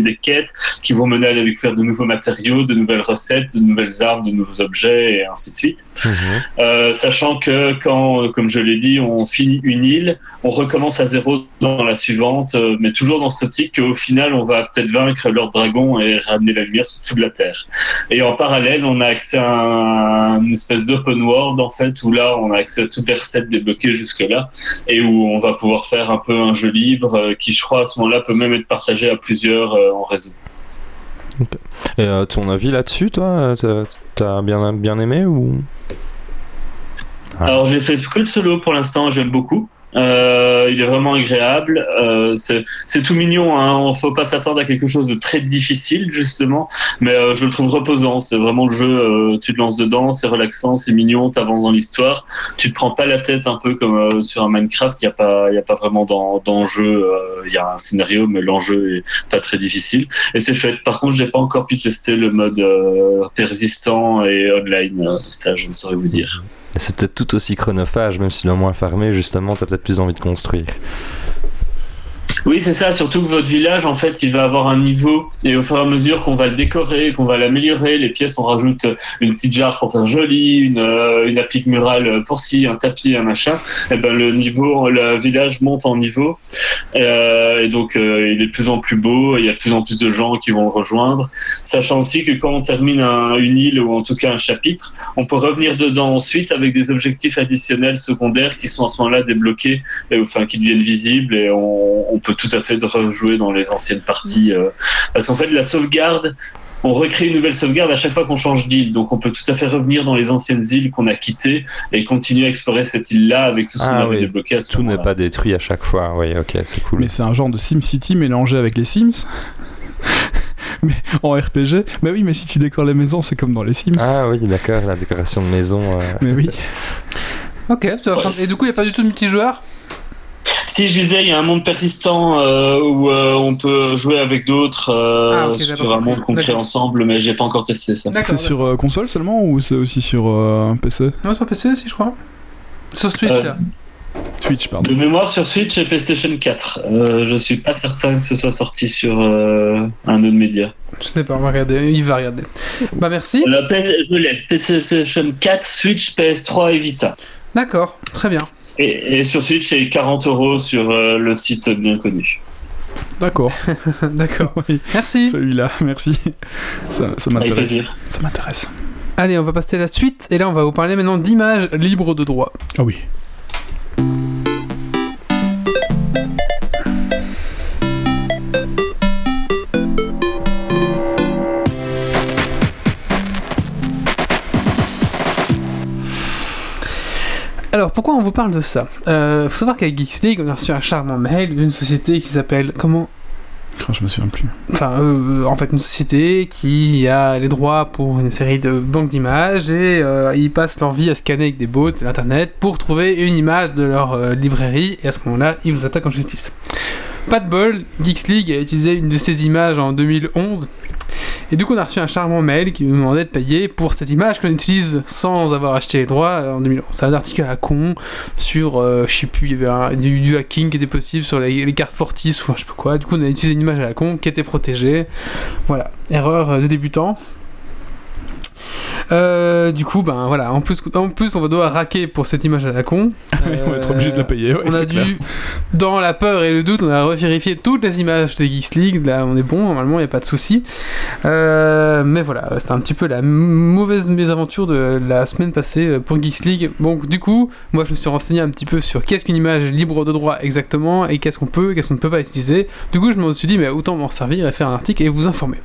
des quêtes qui vont mener à la découverte de nouveaux matériaux, de nouvelles recettes, de nouvelles armes, de nouveaux objets et ainsi de suite. Mhm. Euh, sachant que quand, comme je l'ai dit, on finit une île, on recommence à zéro dans la suivante, euh, mais toujours dans cette optique qu'au final, on va peut-être vaincre leur dragon et ramener la lumière sur toute la Terre. Et en parallèle, on a accès à un, une espèce d'open world, en fait, où là, on a accès à toutes les recettes débloquées jusque-là, et où on va pouvoir faire un peu un jeu libre, euh, qui, je crois, à ce moment-là, peut même être partagé à plusieurs en réseau. Et euh, ton avis là-dessus, toi, t'as bien, bien aimé ou? Alors j'ai fait que le solo pour l'instant, j'aime beaucoup. Euh, il est vraiment agréable. Euh, c'est tout mignon. Hein. On faut pas s'attendre à quelque chose de très difficile justement, mais euh, je le trouve reposant. C'est vraiment le jeu. Tu te lances dedans, c'est relaxant, c'est mignon. T'avances dans l'histoire. Tu te prends pas la tête un peu comme sur un Minecraft. Il y a pas, il y a pas vraiment d'enjeu. Il y a un scénario, mais l'enjeu est pas très difficile. Et c'est chouette. Par contre, j'ai pas encore pu tester le mode persistant et online. Ça, je ne saurais vous dire c'est peut-être tout aussi chronophage, même si le moins farmé, justement, t'as peut-être plus envie de construire. Oui, c'est ça, surtout que votre village, en fait, il va avoir un niveau, et au fur et à mesure qu'on va le décorer, qu'on va l'améliorer, les pièces, on rajoute une petite jarre pour faire joli, une, euh, une applique murale pour ci, un tapis, un machin, et eh ben le niveau, le village monte en niveau, euh, et donc euh, il est de plus en plus beau, il y a de plus en plus de gens qui vont le rejoindre, sachant aussi que quand on termine une île, ou en tout cas un chapitre, on peut revenir dedans ensuite avec des objectifs additionnels secondaires qui sont à ce moment-là débloqués, et, enfin qui deviennent visibles, et on, on peut tout à fait rejouer dans les anciennes parties. Euh, parce qu'en fait, la sauvegarde, on recrée une nouvelle sauvegarde à chaque fois qu'on change d'île. Donc on peut tout à fait revenir dans les anciennes îles qu'on a quittées et continuer à explorer cette île-là avec tout ce qu'on ah avait débloqué. tout n'est pas détruit à chaque fois. Oui, ok, c'est cool. Mais c'est un genre de SimCity mélangé avec les Sims mais en RPG. Mais oui, mais si tu décores les maisons, c'est comme dans les Sims. Ah oui, d'accord, la décoration de maison. Mais oui. Ok, et du coup, il n'y a pas du tout de multijoueur? Si je disais, il y a un monde persistant euh, où euh, on peut jouer avec d'autres euh, ah, sur un monde qu'on crée ensemble, mais j'ai pas encore testé ça. C'est sur console seulement ou c'est aussi sur PC Non, sur PC aussi, je crois. Sur Switch, là. Switch, pardon. De mémoire sur Switch et PlayStation 4. je suis pas certain que ce soit sorti sur un autre média. Je sais pas, on va regarder. Il va regarder. Bah merci. je l'ai. PlayStation 4, Switch, PS3 et Vita. D'accord, très bien. Et, sur Switch, c'est 40 euros sur euh, le site bien connu. D'accord. D'accord. Merci. Celui-là, merci. Ça, ça m'intéresse. Ça m'intéresse. Allez, on va passer à la suite. Et là, on va vous parler maintenant d'images libres de droit. Ah oui. Alors, pourquoi on vous parle de ça euh, Faut savoir qu'avec Geeks League, on a reçu un charmant mail d'une société qui s'appelle comment oh, je me souviens plus. Enfin, euh, en fait, une société qui a les droits pour une série de banques d'images et euh, ils passent leur vie à scanner avec des bots et l'internet pour trouver une image de leur euh, librairie et à ce moment-là, ils vous attaquent en justice. Pas de bol, Geeks League a utilisé une de ces images en 2011 et du coup, on a reçu un charmant mail qui nous demandait de payer pour cette image qu'on utilise sans avoir acheté les droits en 2011. C'est un article à la con sur, euh, je sais plus, il y avait du, hacking qui était possible sur les, cartes Fortis ou je sais pas quoi. Du coup, on a utilisé une image à la con qui était protégée. Voilà, erreur de débutant. Euh, du coup, ben voilà, en plus, en plus, on va devoir raquer pour cette image à la con. on va être obligé de la payer. on a dû, dans la peur et le doute, on a revérifié toutes les images de Geeks League. Là, on est bon, normalement, il n'y a pas de souci. Euh, mais voilà, c'était un petit peu la mauvaise mésaventure de la semaine passée pour Geeks League. Bon, du coup, moi, je me suis renseigné un petit peu sur qu'est-ce qu'une image libre de droit exactement et qu'est-ce qu'on peut, qu'est-ce qu'on ne peut pas utiliser. Du coup, je me suis dit, mais autant m'en servir et faire un article et vous informer.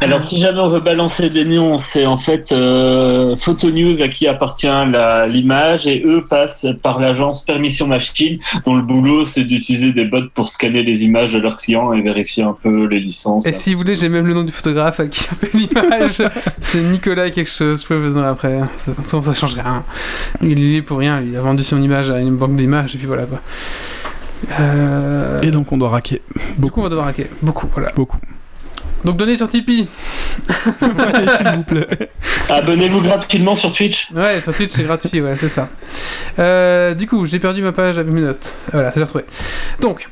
Alors, si jamais on veut balancer des noms, c'est en fait euh, Photo News à qui appartient l'image et eux passent par l'agence Permission Machine, dont le boulot c'est d'utiliser des bots pour scanner les images de leurs clients et vérifier un peu les licences. Et si vous voulez, j'ai même le nom du photographe à qui appelle l'image. c'est Nicolas quelque chose, je peux vous donner après. De toute façon, ça change rien. Il est pour rien, il a vendu son image à une banque d'images et puis voilà quoi. Euh, et donc on doit raquer. Beaucoup. on va devoir raquer. Beaucoup, voilà. Beaucoup. Donc donnez sur Tipeee. S'il vous plaît. Abonnez-vous gratuitement sur Twitch. Ouais, sur Twitch c'est gratuit, ouais, c'est ça. Euh, du coup, j'ai perdu ma page avec mes notes. Voilà, j'ai retrouvé. Donc,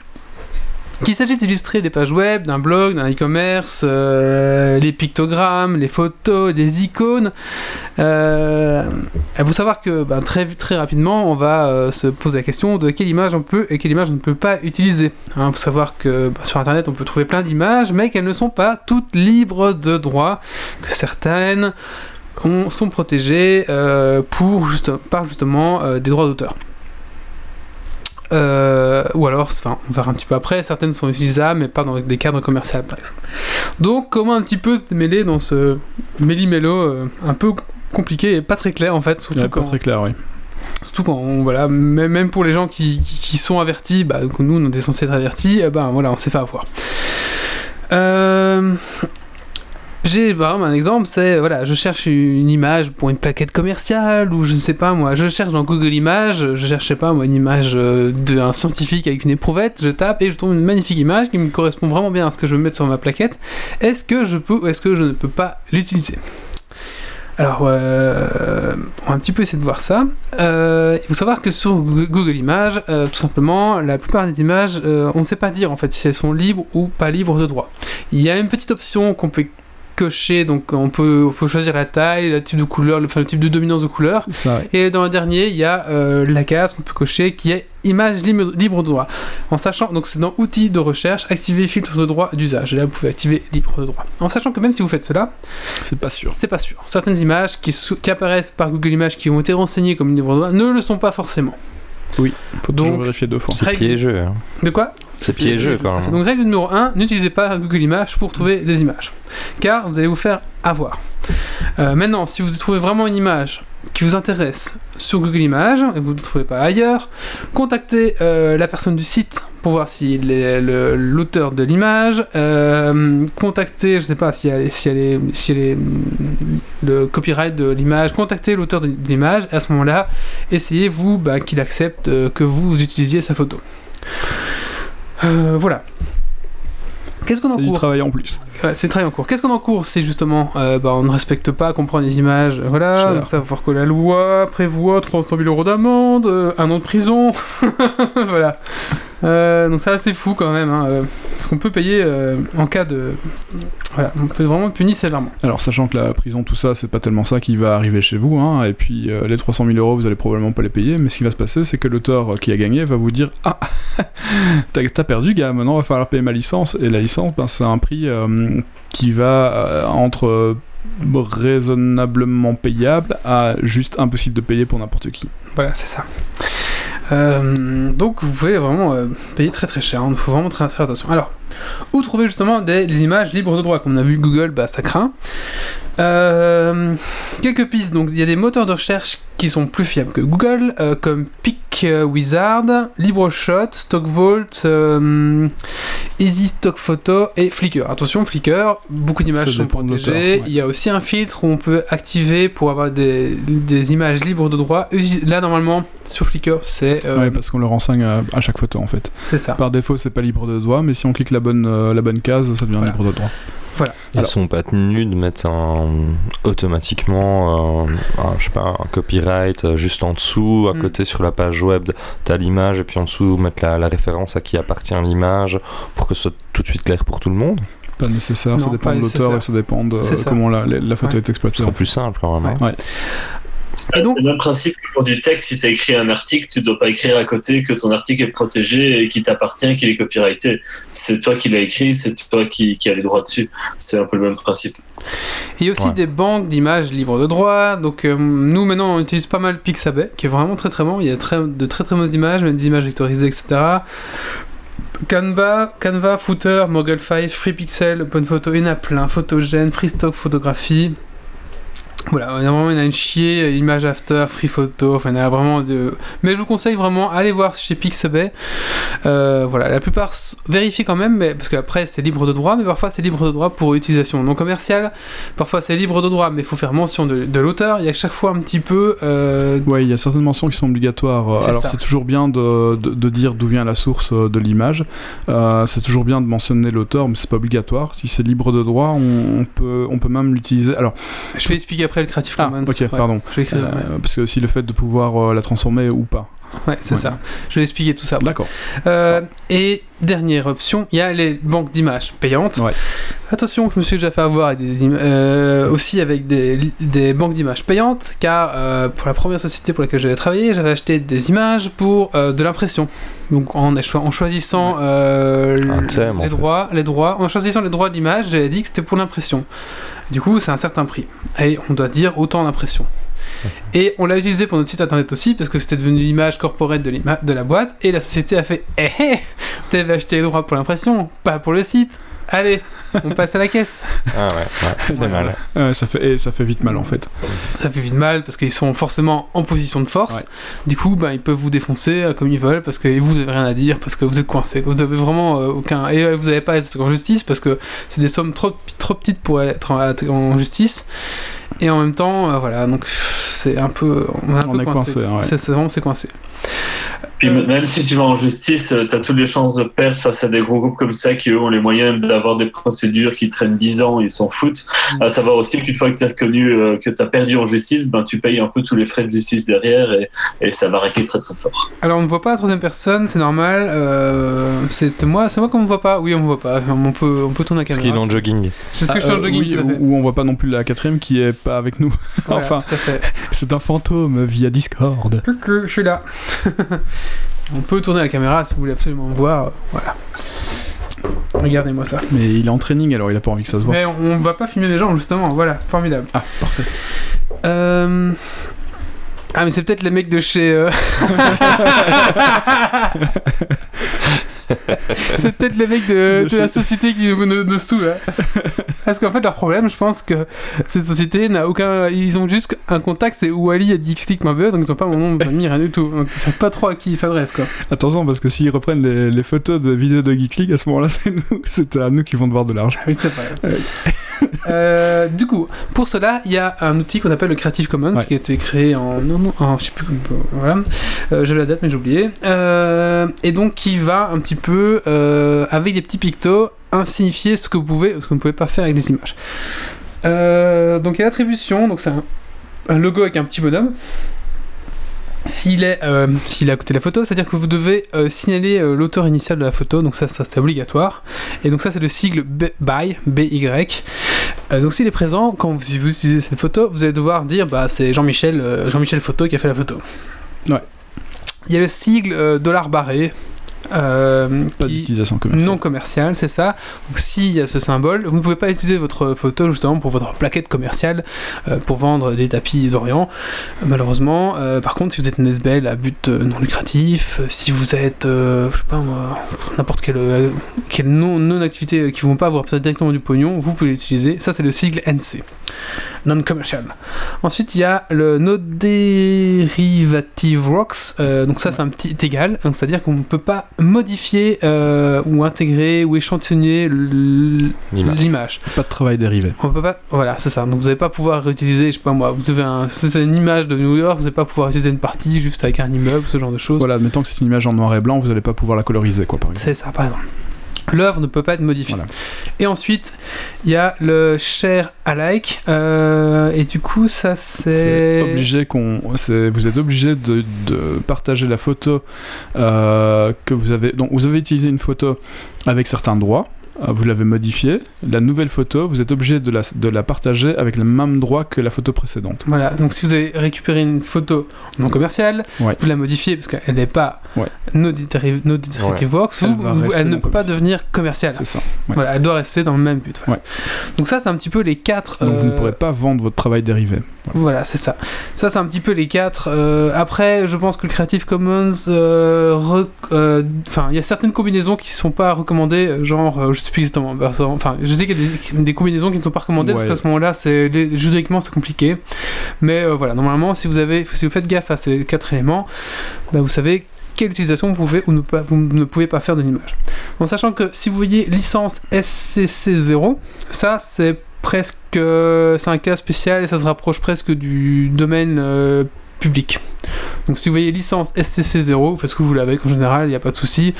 qu'il s'agisse d'illustrer des pages web, d'un blog, d'un e-commerce, euh, les pictogrammes, les photos, les icônes, euh, il faut savoir que ben, très, très rapidement, on va euh, se poser la question de quelle image on peut et quelle image on ne peut pas utiliser. Il hein, faut savoir que ben, sur Internet, on peut trouver plein d'images, mais qu'elles ne sont pas toutes libres de droit, que certaines sont protégées pour, juste, par justement des droits d'auteur. Euh, ou alors, enfin, on verra un petit peu après, certaines sont utilisables, mais pas dans des cadres commerciaux, par exemple. Donc, comment un petit peu se mêler dans ce méli-mélo euh, un peu compliqué et pas très clair en fait surtout pas très clair, oui. Surtout quand, voilà, même pour les gens qui, qui, sont avertis, bah, nous on est censés être avertis, eh ben voilà, on s'est fait avoir. Euh, j'ai vraiment un exemple, c'est voilà, je cherche une image pour une plaquette commerciale ou je ne sais pas moi, je cherche dans Google Images, je cherche pas moi une image euh, d'un scientifique avec une éprouvette, je tape et je trouve une magnifique image qui me correspond vraiment bien à ce que je veux mettre sur ma plaquette. Est-ce que je peux ou est-ce que je ne peux pas l'utiliser? Alors, euh, on va un petit peu essayer de voir ça. Euh, il faut savoir que sur Google Images, tout simplement, la plupart des images, on ne sait pas dire en fait si elles sont libres ou pas libres de droit. Il y a une petite option qu'on peut cocher, donc on peut, on peut choisir la taille, le type de couleur, le, enfin, le type de dominance de couleur. Et dans le dernier, il y a euh, la case qu'on peut cocher qui est image libre, libre de droit. En sachant, donc c'est dans outils de recherche, activer filtre de droit d'usage. Et là, vous pouvez activer libre de droit. En sachant que même si vous faites cela, c'est pas sûr. C'est pas sûr. Certaines images qui, qui apparaissent par Google Images qui ont été renseignées comme libre de droit ne le sont pas forcément. Oui, faut toujours vérifier deux fois. C'est piégeux. Hein. De quoi? C'est piégeux quand même. Donc règle numéro 1, n'utilisez pas Google Images pour trouver des images. Car vous allez vous faire avoir. Euh, maintenant, si vous trouvez vraiment une image qui vous intéresse sur Google Images et vous ne le trouvez pas ailleurs, contactez euh, la personne du site pour voir s'il est l'auteur de l'image, euh, contactez, je sais pas si elle, si elle est, si elle est le copyright de l'image, contactez l'auteur de l'image et à ce moment-là, essayez-vous bah, qu'il accepte que vous utilisiez sa photo. Voilà. Qu'est-ce qu'on en cours du travail en plus. c'est du travail en cours. Qu'est-ce qu'on en cours C'est justement, euh, bah, on ne respecte pas, qu'on prend des images, voilà, savoir que la loi prévoit 300 000 euros d'amende, euh, un an de prison, voilà. Euh, donc c'est assez fou quand même, hein, parce qu'on peut payer en cas de... Voilà, on peut vraiment punir sévèrement. Alors sachant que la prison, tout ça, c'est pas tellement ça qui va arriver chez vous, hein, et puis les 300 000 euros, vous allez probablement pas les payer, mais ce qui va se passer, c'est que l'auteur qui a gagné va vous dire « Ah, t'as perdu gars, maintenant il va falloir payer ma licence », et la licence ben, c'est un prix euh, qui va euh, entre euh, raisonnablement payable à juste impossible de payer pour n'importe qui. Voilà, c'est ça. Donc vous pouvez vraiment payer très très cher, il hein. faut vraiment très, faire attention. Où trouver justement des, images libres de droit Comme on a vu Google, bah, ça craint. quelques pistes, donc il y a des moteurs de recherche qui sont plus fiables que Google, comme euh, Wizard, LibreShot, StockVault, euh, Easy Stock Photo et Flickr. Attention, Flickr, beaucoup d'images sont protégées. Il y a aussi un filtre où on peut activer pour avoir des, images libres de droit. Là, normalement, sur Flickr, c'est. Euh, parce qu'on le renseigne à, chaque photo en fait. C'est ça. Par défaut, c'est pas libre de droit, mais si on clique la bonne, la bonne case, ça devient libre de droit. Voilà. Ils sont pas tenus de mettre un, automatiquement un, je sais pas, un copyright euh, juste en dessous, à mm. côté sur la page web, t'as l'image et puis en dessous mettre la, référence à qui appartient l'image pour que ce soit tout de suite clair pour tout le monde pas nécessaire, ça dépend de l'auteur et ça dépend de comment la, la, photo est exploitée. C'est plus simple quand même. Hein. Ouais. C'est le même principe que pour du texte, si tu as écrit un article, tu ne dois pas écrire à côté que ton article est protégé et qu'il t'appartient, qu'il est copyrighté. C'est toi qui l'as écrit, c'est toi qui, qui as les droits dessus. C'est un peu le même principe. Il y a aussi des banques d'images libres de droit. Donc euh, nous maintenant on utilise pas mal Pixabay, qui est vraiment très très bon. Il y a très, de très très bonnes images, même des images vectorisées, etc. Canva, Canva, Footer, Mogul5, FreePixel, OpenPhoto, il y en a plein. Photogène, Freestock Photographie. Voilà, il y a une chier, image after, free photo, enfin, il y a vraiment de. Mais je vous conseille vraiment, allez voir chez Pixabay. Euh, voilà, la plupart vérifiez quand même, mais, parce qu'après c'est libre de droit, mais parfois c'est libre de droit pour utilisation non commerciale. Parfois c'est libre de droit, mais il faut faire mention de, l'auteur. Il y a chaque fois un petit peu. Euh... Ouais, il y a certaines mentions qui sont obligatoires. Alors c'est toujours bien de, de, dire d'où vient la source euh, de l'image. Euh, c'est toujours bien de mentionner l'auteur, mais c'est pas obligatoire. Si c'est libre de droit, on, peut, on peut même l'utiliser. Alors, je vais expliquer après le Creative ah, Commons. ok, pardon. Euh, parce que aussi le fait de pouvoir euh, la transformer ou pas. Ouais, c'est ça. Je vais expliquer tout ça. D'accord. Euh, et dernière option, il y a les banques d'images payantes. Ouais. Attention, je me suis déjà fait avoir des aussi avec des, des banques d'images payantes, car pour la première société pour laquelle j'avais travaillé, j'avais acheté des images pour de l'impression. Donc en, en choisissant les, droits, les droits, en choisissant les droits de l'image, j'avais dit que c'était pour l'impression. Du coup, c'est un certain prix. Et on doit dire autant d'impression. Et on l'a utilisé pour notre site internet aussi, parce que c'était devenu l'image corporate de, la boîte, et la société a fait Eh eh Vous avez acheté les droits pour l'impression, pas pour le site Allez, on passe à la caisse. Ah ouais, ça fait mal. ça, fait, et ça fait vite mal en fait. Ça fait vite mal parce qu'ils sont forcément en position de force. Du coup, bah, ils peuvent vous défoncer euh, comme ils veulent parce que vous n'avez rien à dire, parce que vous êtes coincé. Vous avez vraiment euh, aucun. Et euh, vous n'avez pas à être en justice parce que c'est des sommes trop, trop petites pour être en, justice. Et en même temps, voilà, donc c'est un peu. On, est coincé. C'est vraiment c'est coincé. Puis même si tu vas en justice, tu as toutes les chances de perdre face à des gros groupes comme ça qui eux ont les moyens d'avoir des procédures qui traînent 10 ans, ils s'en foutent. Mm. À savoir aussi qu'une fois que tu es reconnu euh, que tu as perdu en justice, ben, tu payes un peu tous les frais de justice derrière et, et ça va raquer très très fort. Alors on ne voit pas la troisième personne, c'est normal. Euh, c'est moi, c'est moi qu'on ne voit pas. Oui, on ne voit pas. On peut, on peut tourner la caméra. Parce qu'il est en jogging. C'est ce que je suis en ah, euh, jogging. Oui, ou, on voit pas non plus la quatrième qui est pas avec nous. enfin, c'est un fantôme via Discord. je suis là. On peut tourner la caméra si vous voulez absolument voir. Voilà. Regardez-moi ça. Mais il est en training alors il a pas envie que ça se voit. Mais on va pas filmer les gens justement. Voilà, formidable. Ah, parfait. Euh... Ah mais c'est peut-être les mecs de chez... Euh... c'est peut-être les mecs de, la société qui nous, nous, nous Parce qu'en fait, leur problème, je pense que cette société n'a aucun. Ils ont juste un contact, c'est Wally à Geeksleague.be, donc ils n'ont pas mon nom de famille, rien du tout. Donc ils savent pas trop à qui ils s'adressent, quoi. Attention, parce que s'ils reprennent les, photos de vidéos de Geeks à ce moment-là, c'est nous, c'est à nous qui vont devoir de l'argent. oui, c'est vrai. Euh, du coup, pour cela, il y a un outil qu'on appelle le Creative Commons qui a été créé en. Non, non, en, je sais plus. Voilà. Euh, J'ai la date, mais j'ai oublié. Euh, et donc, qui va un petit peu, euh, avec des petits pictos, insignifier ce que vous pouvez, ce que vous ne pouvez pas faire avec les images. donc, il y a l'attribution, donc c'est un, logo avec un petit bonhomme s'il est, euh, s'il est à côté de la photo, c'est-à-dire que vous devez euh, signaler euh, l'auteur initial de la photo, donc ça, ça c'est obligatoire. Et donc ça c'est le sigle BY, BY. donc s'il est présent, quand vous, si vous utilisez cette photo, vous allez devoir dire bah c'est Jean-Michel, Jean-Michel Photo qui a fait la photo. Ouais. Il y a le sigle dollar barré, euh, pas d'utilisation commerciale. Non commerciale, c'est ça. Donc s'il y a ce symbole, vous ne pouvez pas utiliser votre photo justement pour votre plaquette commerciale euh, pour vendre des tapis d'Orient. malheureusement, euh, par contre, si vous êtes une SBL à but non lucratif, si vous êtes, je sais pas n'importe quelle, quelle non-activité qui ne vont pas avoir directement du pognon, vous pouvez l'utiliser. Ça, c'est le sigle NC non-commercial. Ensuite, il y a le no derivative rocks. Donc ça, c'est un petit égal. C'est-à-dire qu'on ne peut pas modifier euh, ou intégrer ou échantillonner l'image. Pas de travail dérivé. On peut pas. Voilà, c'est ça. Donc vous n'allez pas pouvoir réutiliser, je sais pas moi, vous avez un, une image de New York, vous n'allez pas pouvoir utiliser une partie juste avec un immeuble, ce genre de choses. Voilà, admettons que c'est une image en noir et blanc, vous n'allez pas pouvoir la coloriser, quoi, par exemple. C'est ça, par exemple. L'œuvre ne peut pas être modifiée. Et ensuite, il y a le share alike. Euh, et du coup, ça c'est. obligé qu'on. Vous êtes obligé de, de, partager la photo euh, que vous avez. Donc, vous avez utilisé une photo avec certains droits. Euh, vous l'avez modifiée, la nouvelle photo, vous êtes obligé de la, de la partager avec le même droit que la photo précédente. Voilà, donc si vous avez récupéré une photo non commerciale, vous la modifiez parce qu'elle n'est pas ouais. no, Vox, elle, ne peut pas devenir commerciale. C'est ça. Voilà, elle doit rester dans le même but. Donc ça, c'est un petit peu les quatre... Donc vous ne euh, pourrez pas vendre votre travail dérivé. Voilà, c'est ça. Ça, c'est un petit peu les quatre. Euh, après, je pense que le Creative Commons... Enfin, il y a certaines combinaisons qui ne sont pas recommandées, genre... je sais plus exactement. Enfin, je sais qu'il y a des, combinaisons qui ne sont pas recommandées parce qu'à ce moment-là, c'est juridiquement c'est compliqué. Mais euh, voilà, normalement, si vous avez, si vous faites gaffe à ces quatre éléments, bah, vous savez quelle utilisation vous pouvez ou ne, pas, vous ne pouvez pas faire de l'image. En sachant que si vous voyez licence SCC0, ça c'est presque c'est un cas spécial et ça se rapproche presque du domaine euh, public. Donc si vous voyez licence STC0, vous faites ce que vous voulez avec en général, il n'y a pas de souci.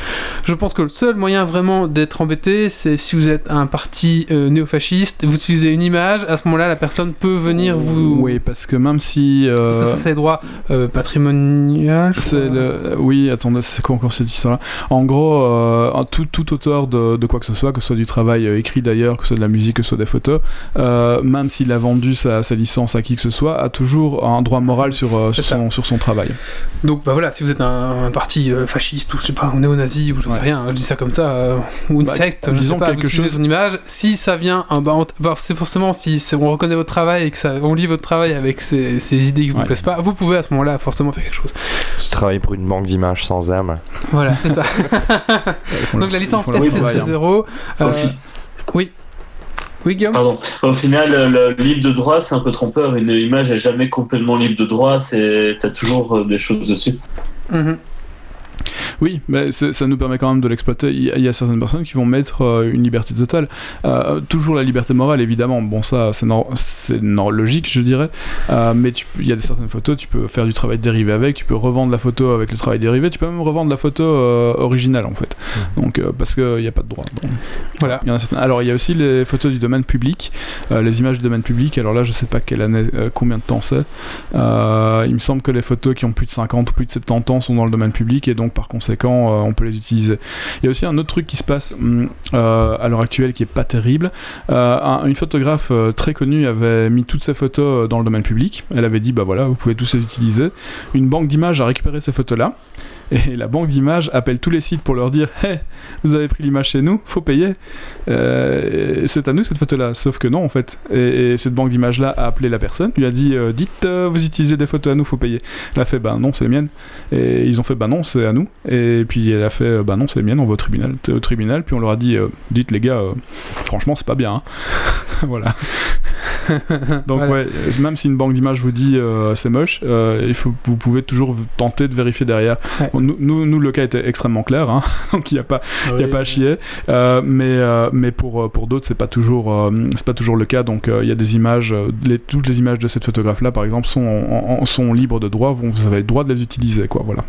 Je pense que le seul moyen vraiment d'être embêté, c'est si vous êtes un parti euh, néofasciste, vous utilisez une image, à ce moment-là, la personne peut venir vous... Oui, parce que même si... Euh, parce que ça, c'est les droits euh, patrimoniaux. C'est le... Oui, attendez, c'est quoi encore cette histoire-là? En gros, tout, tout, auteur de, de, quoi que ce soit, que ce soit du travail écrit d'ailleurs, que ce soit de la musique, que ce soit des photos, même s'il a vendu sa, sa, licence à qui que ce soit, a toujours un droit moral sur, sur, son, sur son travail. Donc bah voilà, si vous êtes un, parti euh, fasciste ou je sais pas, un néo-nazi ou je sais rien, je dis ça comme ça, euh, ou une bah, secte, disons pas, quelque chose. son image, si ça vient, bah, bah, c'est forcément si on reconnaît votre travail et que ça, on lit votre travail avec ces, ces idées qui vous plaisent pas, vous pouvez à ce moment-là forcément faire quelque chose. Tu travailles pour une banque d'images sans âme. Voilà, c'est ça. Donc la licence TC0. Euh, oui. Oui, Guillaume Pardon. Au final, le libre de droit, c'est un peu trompeur. Une image n'est jamais complètement libre de droit. Tu as toujours euh, des choses dessus. Mhm. Oui, mais ça nous permet quand même de l'exploiter. Il y, a certaines personnes qui vont mettre euh, une liberté totale. Euh, toujours la liberté morale, évidemment. Bon, ça, c'est logique, je dirais. Euh, mais il y a certaines photos, tu peux faire du travail dérivé avec, tu peux revendre la photo avec le travail dérivé, tu peux même revendre la photo originale, en fait. Mmh. Donc, parce qu'il n'y a pas de droit. voilà. Il y en a Alors, il y a aussi les photos du domaine public, les images du domaine public. Alors là, je sais pas quelle année, combien de temps c'est. il me semble que les photos qui ont plus de 50 ou plus de 70 ans sont dans le domaine public et donc par conséquent, euh, on peut les utiliser. Il y a aussi un autre truc qui se passe hum, euh, à l'heure actuelle qui est pas terrible. Euh, une photographe très connue avait mis toutes ses photos dans le domaine public. Elle avait dit bah voilà, vous pouvez tous les utiliser. Une banque d'images a récupéré ces photos là Et la banque d'images appelle tous les sites pour leur dire Hey, vous avez pris l'image chez nous, faut payer. Euh, c'est à nous cette photo-là. Sauf que non, en fait. Et, cette banque d'images-là a appelé la personne, lui a dit euh, Dites, euh, vous utilisez des photos à nous, faut payer. Elle a fait Bah non, c'est les miennes. Et ils ont fait Bah non, c'est à nous. Et puis elle a fait Bah non, c'est les miennes, on va au tribunal. Au tribunal, puis on leur a dit Dites, les gars, franchement, c'est pas bien. Hein. voilà. Donc, ouais, même si une banque d'images vous dit c'est moche, il faut, vous pouvez toujours tenter de vérifier derrière. Nous, nous, le cas était extrêmement clair, hein. donc il n'y a, pas, il y a pas à chier. mais, mais pour, pour d'autres, c'est pas toujours, c'est pas toujours le cas. Donc il y a des images, les, toutes les images de cette photographe-là, par exemple, sont, sont libres de droit. Vous, avez le droit de les utiliser, quoi. Voilà.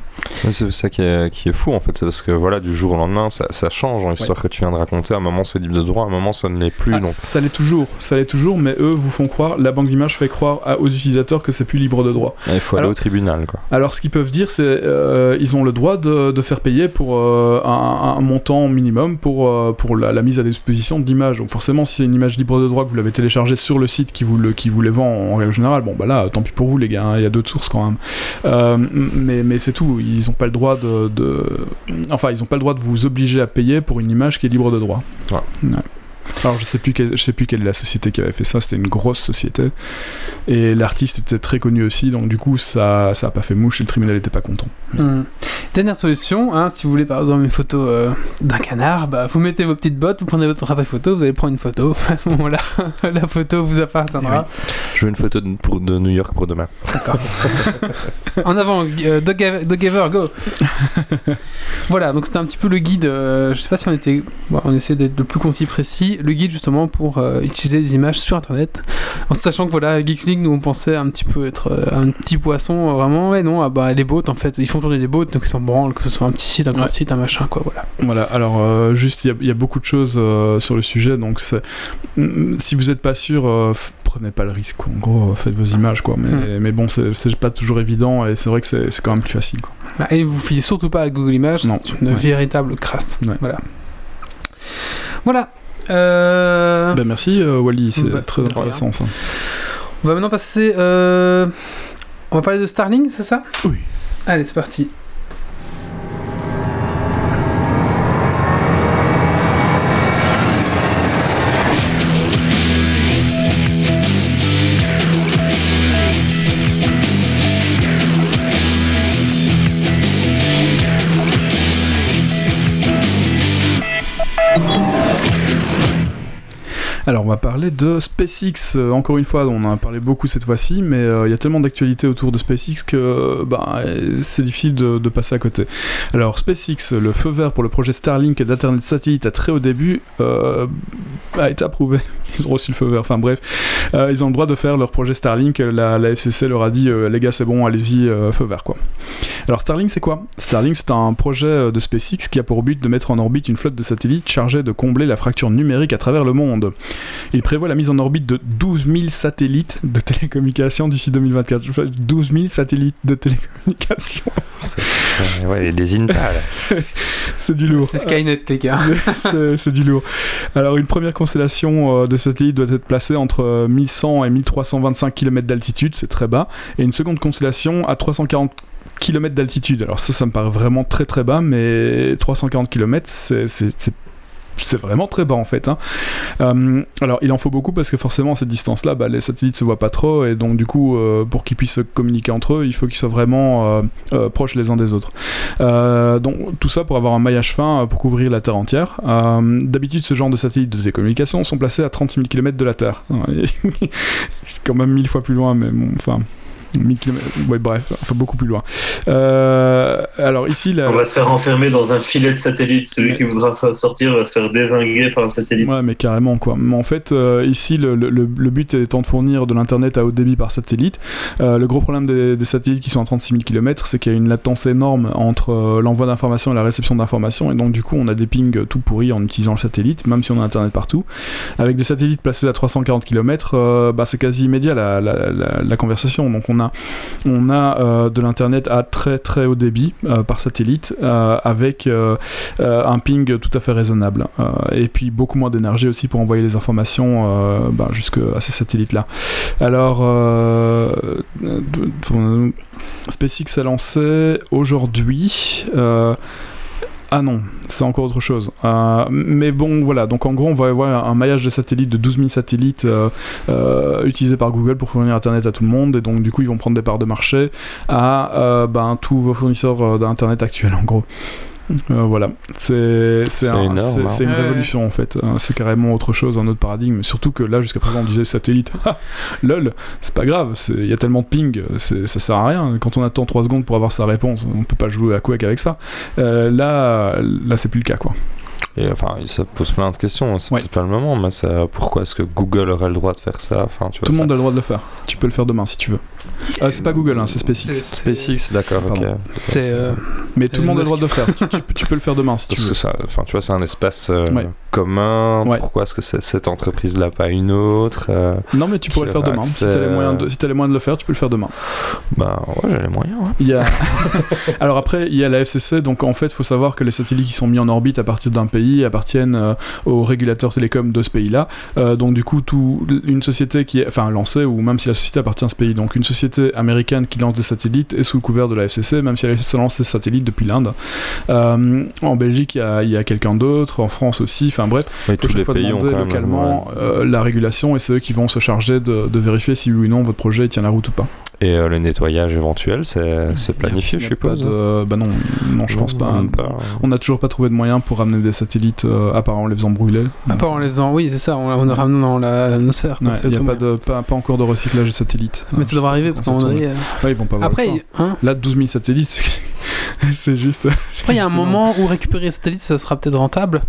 c'est ça qui est, qui est, fou, en fait. C'est parce que voilà, du jour au lendemain, ça, ça change. Hein, l'histoire que tu viens de raconter, à un moment c'est libre de droit, à un moment ça ne l'est plus. Ah, donc. Ça l'est toujours, ça l'est toujours, mais eux vous font croire, la banque d'images fait croire aux utilisateurs que c'est plus libre de droit. il faut aller au tribunal, quoi. Alors ce qu'ils peuvent dire, c'est euh, ils ont le droit de, de faire payer pour euh, un, montant minimum pour, euh, pour la, mise à disposition de l'image. Donc forcément, si c'est une image libre de droit que vous l'avez téléchargée sur le site qui vous, le, qui vous les vend en règle générale, bon bah là, tant pis pour vous les gars, hein, il y a d'autres sources quand même. mais mais c'est tout, ils n'ont pas le droit de, de, Enfin, ils n'ont pas le droit de vous obliger à payer pour une image qui est libre de droit. Ouais. Alors je sais plus je sais plus quelle est la société qui avait fait ça, c'était une grosse société et l'artiste était très connu aussi, donc du coup ça ça a pas fait mouche et le tribunal était pas content. Hmm. Dernière solution, hein, si vous voulez par exemple une photo euh, d'un canard, bah, vous mettez vos petites bottes, vous prenez votre appareil photo, vous allez prendre une photo. À ce moment-là, la photo vous appartiendra. Je veux une photo de, pour, de New York pour demain. D'accord. en avant, euh, Dog, Giver, go. voilà, donc c'était un petit peu le guide. Euh, je sais pas si on était, on essaie d'être le plus concis précis le guide justement pour euh, utiliser des images sur internet. En sachant que voilà Geeks League nous on pensait un petit peu être euh, un petit poisson euh, vraiment. Mais non ah bah les bots en fait ils font tourner des bots donc ils s'en branlent que ce soit un petit site un grand site un machin quoi voilà. Voilà alors juste il y, a beaucoup de choses sur le sujet donc mm, si vous n'êtes pas sûr prenez pas le risque en gros faites vos images quoi mais, hmm. mais bon c'est pas toujours évident et c'est vrai que c'est quand même plus facile quoi. Bah, et vous fiez surtout pas à Google Images c'est une véritable crasse. Voilà. Voilà euh... Ben merci euh, Wally, c'est bah, très intéressant ça. On va maintenant passer. Euh... On va parler de Starling, c'est ça? Oui. Allez, c'est parti. Alors on va parler de SpaceX. Euh, encore une fois, on en a parlé beaucoup cette fois-ci, mais euh, il y a tellement d'actualités autour de SpaceX que bah, c'est difficile de, passer à côté. Alors SpaceX, le feu vert pour le projet Starlink d'Internet satellite à très haut début euh, a été approuvé. Ils ont reçu le feu vert. Enfin bref, ils ont le droit de faire leur projet Starlink. La, FCC leur a dit les gars c'est bon, allez-y, feu vert quoi. Alors Starlink c'est quoi? Starlink c'est un projet de SpaceX qui a pour but de mettre en orbite une flotte de satellites chargée de combler la fracture numérique à travers le monde. Il prévoit la mise en orbite de 12 000 satellites de télécommunications d'ici 2024. 12 000 satellites de télécommunications. ouais, des INTA C'est du lourd. C'est Skynet, tes gars. C'est du lourd. Alors, une première constellation euh, de satellites doit être placée entre 1100 et 1325 km d'altitude, c'est très bas, et une seconde constellation à 340 km d'altitude. Alors ça, ça me paraît vraiment très très bas, mais 340 km, c'est c'est vraiment très bas en fait. Hein. Euh, alors il en faut beaucoup parce que forcément à cette distance-là, bah, les satellites se voient pas trop et donc du coup euh, pour qu'ils puissent communiquer entre eux, il faut qu'ils soient vraiment euh, proches les uns des autres. donc tout ça pour avoir un maillage fin pour couvrir la Terre entière. D'habitude ce genre de satellites de télécommunications sont placés à 36 000 km de la Terre. C'est quand même mille fois plus loin, mais bon, enfin. Ouais, bref, enfin beaucoup plus loin. Euh, alors ici, on va se faire enfermer dans un filet de satellite. Celui qui voudra sortir va se faire désinguer par un satellite. Ouais, mais carrément quoi. Mais en fait, euh, ici, le, le, le, but étant de fournir de l'internet à haut débit par satellite. Euh, le gros problème des, des, satellites qui sont à 36 000 km, c'est qu'il y a une latence énorme entre l'envoi d'informations et la réception d'informations, et donc du coup, on a des pings tout pourris en utilisant le satellite, même si on a internet partout. Avec des satellites placés à 340 km, bah, c'est quasi immédiat la, la, la, conversation. Donc on a a, on a de l'internet à très très haut débit par satellite avec un ping tout à fait raisonnable et puis beaucoup moins d'énergie aussi pour envoyer les informations ben, jusqu'à ces satellites là. Alors SpaceX a lancé aujourd'hui. Euh, ah non, c'est encore autre chose. Euh, mais bon, voilà. Donc en gros, on va avoir un maillage de satellites de 12 000 satellites euh, utilisés par Google pour fournir Internet à tout le monde. Et donc du coup, ils vont prendre des parts de marché à ben, tous vos fournisseurs d'Internet actuels, en gros. Euh, voilà, c'est c'est un, hein. une révolution en fait. Euh, c'est carrément autre chose, un autre paradigme. Surtout que là, jusqu'à présent, on disait satellite. lol, c'est pas grave. Il y a tellement de ping, ça sert à rien. Quand on attend 3 secondes pour avoir sa réponse, on peut pas jouer à Quake avec ça. Euh, là, là, c'est plus le cas quoi. Et enfin, ça pose plein de questions. C'est peut-être pas le moment, mais pourquoi est-ce que Google aurait le droit de faire ça? Enfin, tu vois, Tout le monde a le droit de le faire. Tu peux le faire demain si tu veux. Ah, c'est pas Google, hein, c'est SpaceX. SpaceX, d'accord, ok. C'est. Euh, mais tout le monde a le droit de le faire. tu, peux le faire demain si tu Parce veux. Que ça, enfin, tu vois, c'est un espace euh, commun. Pourquoi est-ce que cette entreprise-là, pas une autre euh, Non, mais tu pourrais le faire demain. Si t'as les, moyens de, si as les moyens de le faire, tu peux le faire demain. Bah, ouais, j'ai les moyens. Il y a... Alors après, il y a la FCC. Donc en fait, il faut savoir que les satellites qui sont mis en orbite à partir d'un pays appartiennent aux régulateurs télécoms de ce pays-là. donc du coup, tout, une société qui est, enfin, lancée, ou même si la société appartient à ce pays, donc une société américaine qui lance des satellites est sous le couvert de la FCC, même si elle lance des satellites depuis l'Inde. Euh, en Belgique, il y a, quelqu'un d'autre, en France aussi, enfin bref, il faut chaque fois demander localement euh, la régulation et c'est eux qui vont se charger de, de, vérifier si oui ou non votre projet tient la route ou pas. Et euh, le nettoyage éventuel, c'est planifié, je suppose Bah non, non je pense pas. On n'a toujours pas trouvé de moyen pour ramener des satellites, euh, à part en les faisant brûler. À part en les faisant, oui, c'est ça, on, on les ramène dans l'atmosphère. Il n'y a pas, de, pas, pas, encore de recyclage de satellites. Mais ça devrait arriver parce qu'on. Ouais, ils vont pas Après, hein Là, 12 000 satellites, c'est juste. Après, il y a un moment où récupérer les satellites, ça sera peut-être rentable.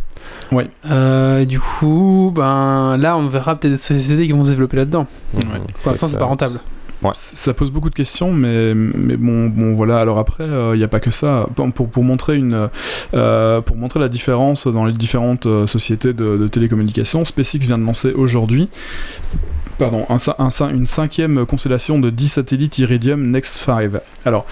Oui. Euh, du coup, ben là, on verra peut-être des sociétés qui vont se développer là-dedans. Ouais. Pour l'instant, c'est pas rentable. Ça pose beaucoup de questions, mais, mais bon, bon voilà. Alors après, il euh, n'y a pas que ça. Pour, pour, montrer une, euh, pour montrer la différence dans les différentes euh, sociétés de, de télécommunications, SpaceX vient de lancer aujourd'hui pardon, un, une cinquième constellation de 10 satellites Iridium Next 5. Alors,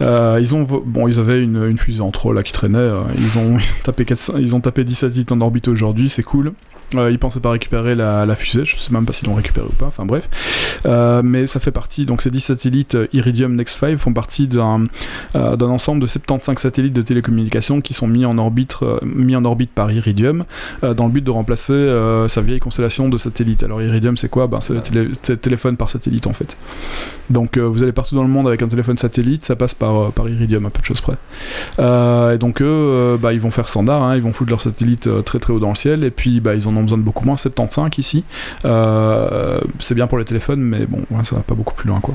ils ont bon, ils avaient une, fusée en trop là qui traînait. ils ont tapé ils ont tapé 10 satellites en orbite aujourd'hui, c'est cool. Euh, ils pensaient pas récupérer la, la, fusée, je sais même pas s'ils l'ont récupéré ou pas, enfin bref. Euh, mais ça fait partie, donc ces 10 satellites euh, Iridium Next 5 font partie d'un euh, ensemble de 75 satellites de télécommunications qui sont mis en orbite, euh, mis en orbite par Iridium dans le but de remplacer sa vieille constellation de satellites. Alors Iridium c'est quoi? Ben, C'est téléphone par satellite en fait. Donc vous allez partout dans le monde avec un téléphone satellite, ça passe par, par Iridium à peu de choses près. et donc eux, bah, ils vont faire standard, hein, ils vont foutre leur satellite très très haut dans le ciel et puis bah, ils en ont besoin de beaucoup moins, 75 ici. Euh, c'est bien pour les téléphones, mais bon, ça va pas beaucoup plus loin quoi.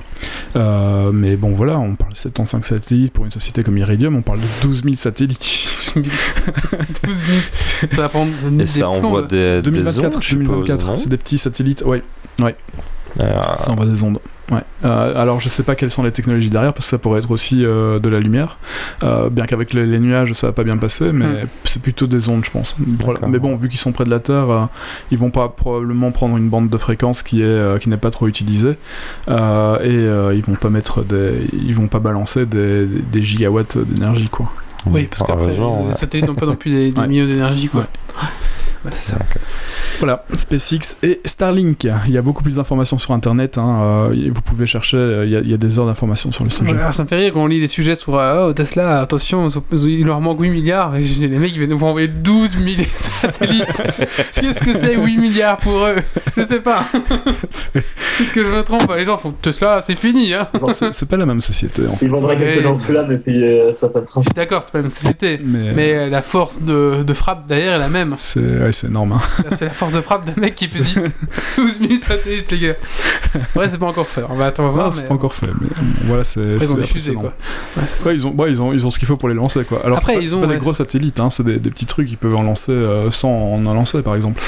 Euh, mais bon, voilà, on parle de 75 satellites pour une société comme Iridium, on parle de 12 000 satellites 12 000, ça va prendre Et ça envoie des, 2024, 2024 c'est des petits satellites, ouais. ouais. Euh, ça envoie des ondes. Ouais. Euh, alors je sais pas quelles sont les technologies derrière parce que ça pourrait être aussi euh, de la lumière. Euh, bien qu'avec les, nuages ça va pas bien passer, mais hmm. c'est plutôt des ondes je pense. Mais bon, vu qu'ils sont près de la Terre, ils vont pas probablement prendre une bande de fréquence qui est qui n'est pas trop utilisée et ils vont pas mettre des, ils vont pas balancer des, des gigawatts d'énergie quoi. Oui, parce qu'après les satellites n'ont pas non plus des, des millions d'énergie quoi. c'est ça. Voilà, SpaceX et Starlink. Il y a beaucoup plus d'informations sur Internet. Hein. Euh, vous pouvez chercher, euh, il y, a, des heures d'informations sur le sujet. ça me fait rire quand on lit des sujets sur euh, oh, Tesla, attention, il leur manque 8 milliards. Et les mecs ils viennent nous envoyer 12 000 satellites. Qu'est-ce que c'est 8 milliards pour eux? Je sais pas. Peut-être que je me trompe. Les gens font Tesla, c'est fini. Hein. c'est pas la même société. En fait. Ils vendraient quelque dans celui-là, mais puis ça passera. Je suis d'accord, c'est pas la même société. Mais, la force de, de, frappe derrière est la même. C'est ouais, énorme. Hein. C'est la force de frappe d'un mec qui se dit 12 000 satellites, les gars. Ouais, c'est pas encore fait. On va attendre voir. c'est pas encore fait, mais voilà, c'est. Ils ont diffusé, quoi. Ouais, ils, ont, ouais, ils, ont, ils ont ce qu'il faut pour les lancer, quoi. Alors, pas, ils ont, pas des gros satellites, hein, c'est des, des, petits trucs qu'ils peuvent en lancer euh, sans en en lancer, par exemple.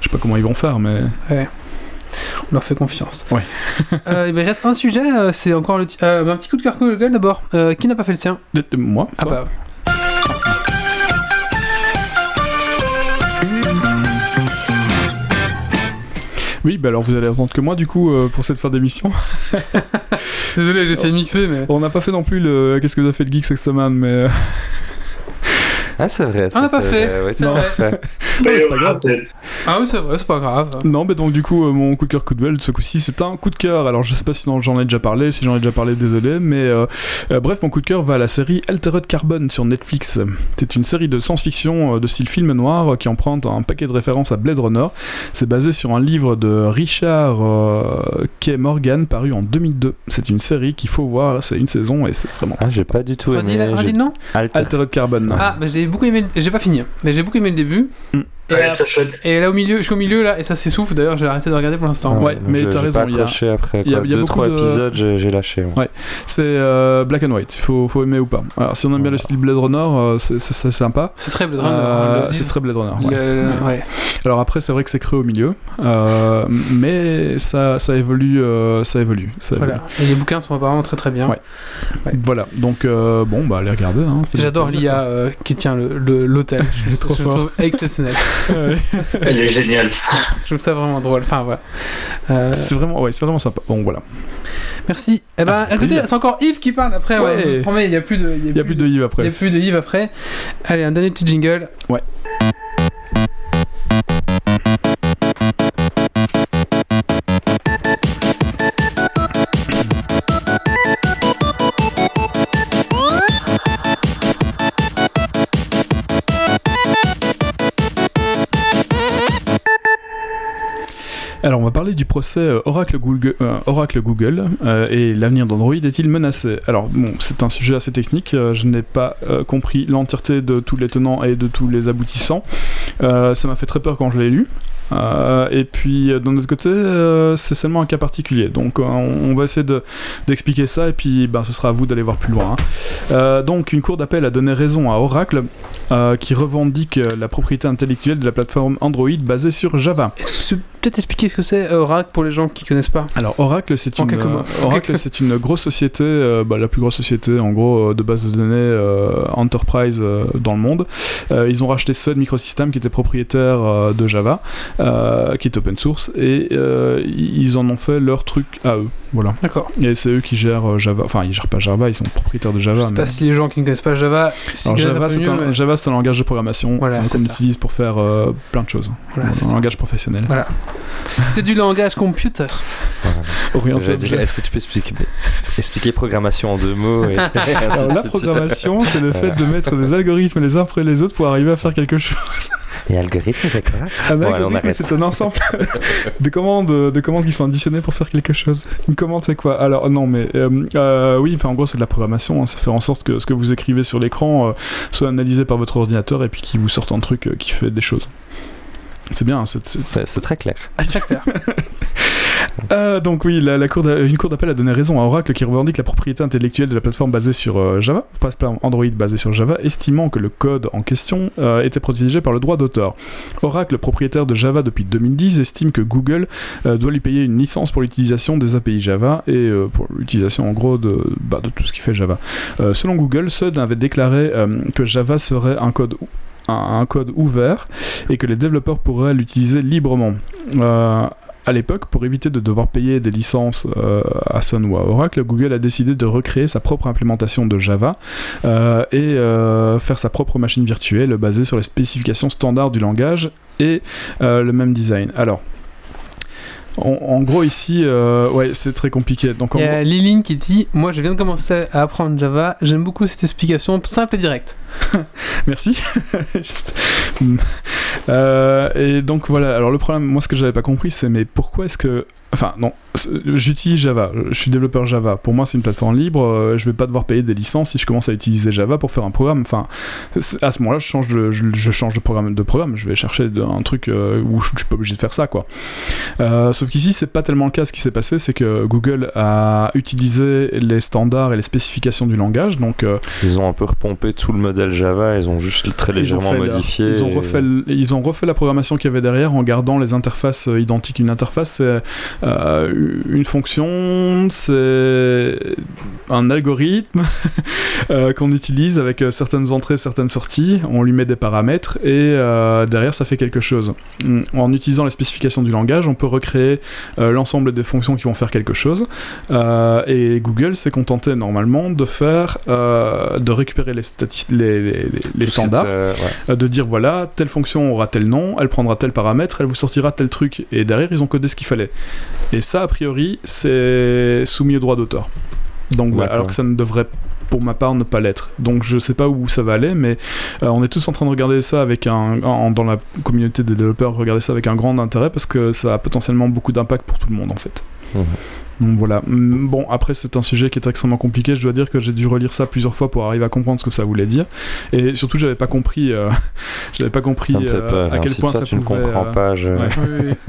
Je sais pas comment ils vont faire, mais. Ouais. On leur fait confiance. Ouais. euh, il reste un sujet, euh, c'est encore le euh, un petit coup de cœur Google d'abord. Euh, qui n'a pas fait le sien? Moi. Ah bah. Oui, bah alors vous allez entendre que moi du coup euh, pour cette fin d'émission. Désolé, j'ai essayé de mixer, mais. On n'a pas fait non plus le. Qu'est-ce que vous avez fait le Geek Sextoman, mais. Ah, c'est vrai. On n'a pas fait. c'est vrai. c'est pas grave. Ah oui, c'est vrai, c'est pas grave. Non, mais donc du coup, euh, mon coup de cœur, coup de gueule, ce coup-ci, c'est un coup de cœur. Alors, je sais pas si j'en ai déjà parlé, si j'en ai déjà parlé, désolé, mais euh, euh, bref, mon coup de cœur va à la série Altered Carbon sur Netflix. C'est une série de science-fiction de style film noir qui emprunte un paquet de références à Blade Runner. C'est basé sur un livre de Richard K. Morgan paru en 2002. C'est une série qu'il faut voir, c'est une saison et c'est vraiment. Ah, j'ai pas du tout aimé. Redis, le nom Altered Carbon. Ah, mais j'ai beaucoup aimé. J'ai pas fini, hein, mais j'ai beaucoup aimé le début. Mm. Et, là, et là au milieu, je suis au milieu là et ça s'essouffle. D'ailleurs, j'ai arrêté de regarder pour l'instant. ouais, mais t'as raison. Il y a, après, il y a, il y a deux, trois de... épisodes, j'ai lâché. Ouais, c'est euh, black and white. Il faut, faut aimer ou pas. Alors, si on aime bien le style Blade Runner, euh, c'est sympa. C'est très Blade Runner. Euh, c'est très Blade Runner. Ouais. Le... ouais. Alors après, c'est vrai que c'est creux au milieu, euh, mais ça, ça évolue, ça évolue. Ça voilà. Et les bouquins sont vraiment très très bien. Ouais. ouais. Voilà. Donc bon, bah allez regarder. Hein, J'adore l'IA qui tient l'hôtel. Le, trop je fort. trouve exceptionnel. Elle est géniale. Je trouve ça vraiment drôle. Enfin, voilà. Euh... C'est vraiment, ouais, c'est vraiment sympa. Bon, voilà. Merci. Eh ben, ah, écoutez, c'est encore Yves qui parle après. Ouais. Je vous promets, il n'y a plus de. Il n'y a, plus de Yves après. Il n'y a plus de Yves après. Allez, un dernier petit jingle. Ouais. Alors, on va parler du procès euh, Oracle Google, euh, euh, et l'avenir d'Android est-il menacé? Alors, bon, c'est un sujet assez technique. je n'ai pas compris l'entièreté de tous les tenants et de tous les aboutissants. ça m'a fait très peur quand je l'ai lu. et puis d'un autre côté, c'est seulement un cas particulier. Donc on, va essayer d'expliquer ça et puis ben, ce sera à vous d'aller voir plus loin. Hein. donc une cour d'appel a donné raison à Oracle qui revendique la propriété intellectuelle de la plateforme Android basée sur Java. Peut-être expliquer ce que c'est Oracle pour les gens qui connaissent pas Alors Oracle, c'est une, Oracle, c'est une grosse société, euh, bah, la plus grosse société en gros euh, de base de données euh, enterprise dans le monde. ils ont racheté Sun Microsystems qui était propriétaire de Java, qui est open source, et ils en ont fait leur truc à eux. Voilà. D'accord. Et c'est eux qui gèrent Java. Enfin, ils gèrent pas Java, ils sont propriétaires de Java. Je sais pas si les gens qui ne connaissent pas Java. Alors, Java, c'est un, Java, c'est un langage de programmation voilà, qu'on utilise pour faire plein de choses. Voilà, un langage professionnel. Voilà. c'est du langage computer. Est-ce que tu peux expliquer, expliquer programmation en deux mots Alors, La programmation, c'est le fait de mettre des algorithmes les uns après les autres pour arriver à faire quelque chose. Et algorithme, c'est quoi Un algorithme, c'est un ensemble de commandes, de commandes qui sont additionnées pour faire quelque chose. Une commande, c'est quoi Alors, non, mais euh, euh, oui, enfin, en gros, c'est de la programmation. Hein. ça fait en sorte que ce que vous écrivez sur l'écran euh, soit analysé par votre ordinateur et puis qu'il vous sorte un truc qui fait des choses. C'est bien, c'est très clair. très clair. Euh, donc oui, la, cour une cour d'appel a donné raison à Oracle qui revendique la propriété intellectuelle de la plateforme basée sur euh, Java, plateforme Android basée sur Java, estimant que le code en question euh, était protégé par le droit d'auteur. Oracle, propriétaire de Java depuis 2010, estime que Google doit lui payer une licence pour l'utilisation des API Java et pour l'utilisation en gros de, bah, de tout ce qui fait Java. selon Google, Sun avait déclaré que Java serait un code un, code ouvert et que les développeurs pourraient l'utiliser librement. Euh, à l'époque, pour éviter de devoir payer des licences euh, à Sun ou à Oracle, Google a décidé de recréer sa propre implémentation de Java euh, et faire sa propre machine virtuelle basée sur les spécifications standards du langage et le même design. En, gros, ici, euh, ouais, c'est très compliqué. Donc, Il y a Liline qui dit Moi, je viens de commencer à apprendre Java. J'aime beaucoup cette explication simple et directe. Merci. euh, et donc, voilà. Alors, le problème, moi, ce que j'avais pas compris, c'est mais pourquoi est-ce que Enfin, non, j'utilise Java, je suis développeur Java. Pour moi, c'est une plateforme libre, euh, je vais pas devoir payer des licences si je commence à utiliser Java pour faire un programme. Enfin, à ce moment-là, je change de, je, change de programme, de programme. Je vais chercher un truc euh, où je, suis pas obligé de faire ça, quoi. Euh, sauf qu'ici, c'est pas tellement le cas. Ce qui s'est passé, c'est que Google a utilisé les standards et les spécifications du langage. Donc, ils ont un peu repompé tout le modèle Java. Ils ont juste très légèrement modifié. Ils ont refait, ils ont refait la programmation qu'il y avait derrière en gardant les interfaces identiques. Une interface, c'est une fonction, c'est un algorithme qu'on utilise avec certaines entrées, certaines sorties. On lui met des paramètres et derrière, ça fait quelque chose. En utilisant les spécifications du langage, on peut recréer l'ensemble des fonctions qui vont faire quelque chose. et Google s'est contenté normalement de faire, de récupérer les, les, les, standards, de dire voilà, telle fonction aura tel nom, elle prendra tel paramètre, elle vous sortira tel truc. Et derrière, ils ont codé ce qu'il fallait. Et ça, a priori, c'est soumis au droit d'auteur. Donc, alors que ça ne devrait pour ma part ne pas l'être. Donc je sais pas où ça va aller, mais euh, on est tous en train de regarder ça avec un, dans la communauté des développeurs, regarder ça avec un grand intérêt parce que ça a potentiellement beaucoup d'impact pour tout le monde en fait. Mmh. Donc voilà. Mm, bon, après, c'est un sujet qui est extrêmement compliqué. Je dois dire que j'ai dû relire ça plusieurs fois pour arriver à comprendre ce que ça voulait dire. Et surtout, j'avais pas compris, euh, j'avais pas compris euh, à quel point ça tu pouvait. Ne comprends pas.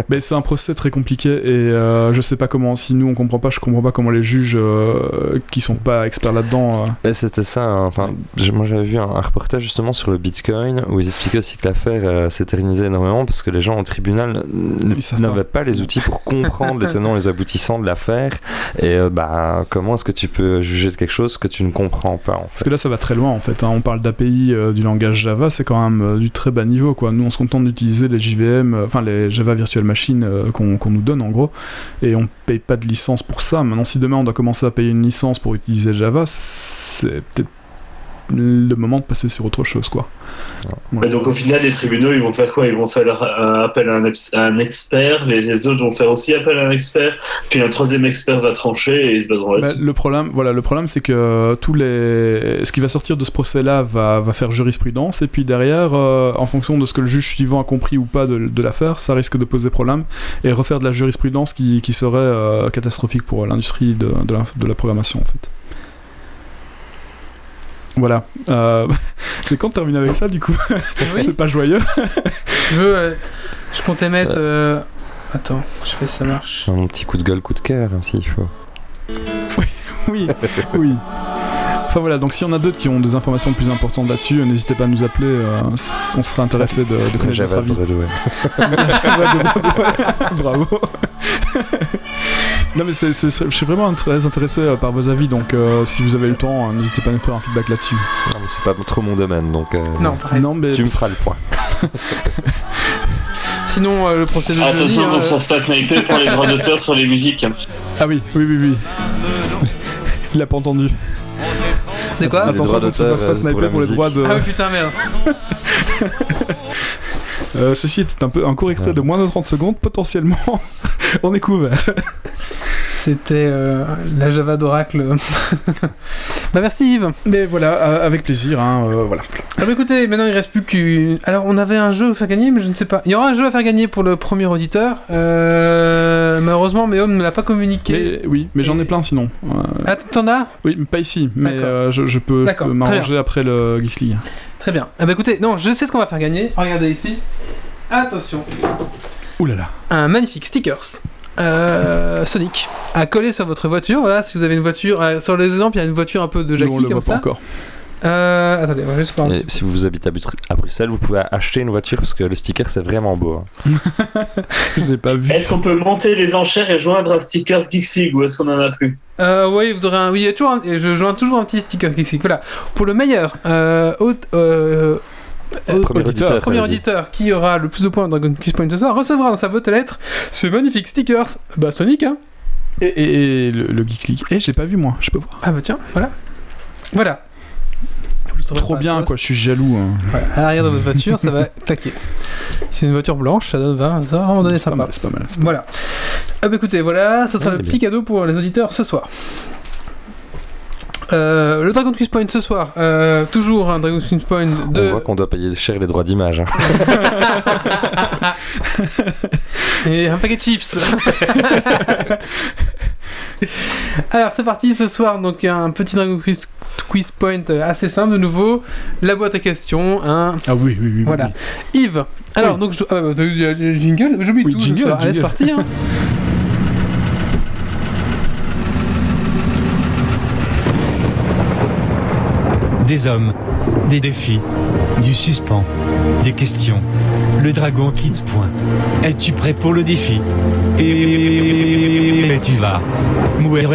Mais c'est un procès très compliqué et euh, je sais pas comment. Si nous on comprend pas, je comprends pas comment les juges qui sont pas experts là-dedans. C'était ça. Hein. Enfin, moi, j'avais vu un, reportage justement sur le Bitcoin où ils expliquaient aussi que l'affaire s'éternisait énormément parce que les gens au tribunal n'avaient pas les outils pour comprendre les tenants et les aboutissants de l'affaire et euh, bah, comment est-ce que tu peux juger de quelque chose que tu ne comprends pas en fait Parce que là, ça va très loin en fait. Hein. On parle d'API euh, du langage Java, c'est quand même euh, du très bas niveau. Quoi. Nous, on se contente d'utiliser les JVM, enfin les Java Virtual Machine qu'on nous donne en gros, et on paye pas de licence pour ça. Maintenant, si demain on doit commencer à payer une licence pour utiliser Java, c'est peut-être le moment de passer sur autre chose quoi. donc au final les tribunaux ils vont faire quoi? Ils vont faire appel à un, expert, les, autres vont faire aussi appel à un expert, puis un troisième expert va trancher et ils se baseront là-dessus. le problème, voilà, le problème c'est que tous les, ce qui va sortir de ce procès-là va, va, faire jurisprudence et puis derrière, euh, en fonction de ce que le juge suivant a compris ou pas de, l'affaire, ça risque de poser problème et refaire de la jurisprudence qui, qui serait euh, catastrophique pour l'industrie de, de la programmation en fait. Voilà. Euh, c'est quand de terminer avec ça, du coup C'est pas joyeux Je veux. Euh, je comptais mettre. Euh, attends, je sais pas si ça marche. Un petit coup de gueule, coup de cœur, ainsi, il faut. Oui, oui, oui. Enfin voilà, donc si on a d'autres qui ont des informations plus importantes là-dessus, n'hésitez pas à nous appeler, on serait intéressé de, de connaître votre avis. Bravo. non mais c'est, je suis vraiment très intéressé euh, par vos avis, donc euh, si vous avez le temps, euh, n'hésitez pas à nous faire un feedback là-dessus. Non mais c'est pas trop mon domaine, donc non, non, mais... tu me feras le point. Sinon, le procès de Attention qu'on se fasse pas sniper pour les droits d'auteur sur les musiques. Ah oui, oui, oui, oui. Il a pas entendu. C'est quoi Attention qu'on se fasse pas sniper pour, les droits de... Ah putain, merde. ceci était un peu un court extrait de moins de 30 secondes, potentiellement on est couvert. C'était euh, la Java d'Oracle. bah merci Yves. Mais voilà, euh, avec plaisir. Hein, euh, voilà. Alors écoutez, maintenant il reste plus qu'une. Alors on avait un jeu à faire gagner, mais je ne sais pas. Il y aura un jeu à faire gagner pour le premier auditeur. malheureusement, Méom ne l'a pas communiqué. oui, mais j'en ai plein sinon. Ah, t'en as? Oui, pas ici, mais je, peux, m'arranger après le Geeks League. Très bien. Ah bah écoutez, non, je sais ce qu'on va faire gagner. Regardez ici. Attention. Ouh là là. Un magnifique stickers. Euh, Sonic à coller sur votre voiture. Voilà, si vous avez une voiture, euh, sur les exemples, il y a une voiture un peu de Jackie comme ça. Pas encore. Euh, attendez, on va juste voir un Si vous habitez à, Bruxelles, vous pouvez acheter une voiture parce que le sticker c'est vraiment beau. Hein. Je l'ai pas vu. Est-ce qu'on peut monter les enchères et joindre un sticker Geeks ou est-ce qu'on en a plus? Euh, Oui, vous aurez un. Oui, il y a toujours je joins toujours un petit sticker Geeks Voilà. Pour le meilleur, euh, euh, premier auditeur, premier auditeur qui aura le plus de points Dragon Quest Point ce soir recevra dans sa boîte à lettres ce magnifique stickers. Bah, Sonic, hein Et, le, le Geeks League. Eh, j'ai pas vu moi, je peux voir. Ah bah tiens, voilà. Voilà. Trop bien, quoi, je suis jaloux. Hein. à l'arrière de votre voiture, ça va claquer. C'est une voiture blanche, ça, donne, va, ça va vraiment donner sympa. C'est pas mal. Voilà. Ah bah écoutez, voilà, ça sera le petit cadeau pour les auditeurs ce soir. Euh, le Dragon Quest Point ce soir, euh, toujours un Dragon Quest Point de. On voit qu'on doit payer cher les droits d'image. Hein. Et un paquet de chips. Alors c'est parti ce soir, donc un petit Dragon Quest quiz point assez simple de nouveau. La boîte à questions. Hein. Ah oui, oui, oui. Voilà. Yves, alors donc je... ah, bah, jingle, j'oublie oui, tout. Jingle, Allez, c'est parti. Hein. Des hommes, des défis, du suspens, des questions. Le dragon quitte point. Es-tu prêt pour le défi Et va. Mourir.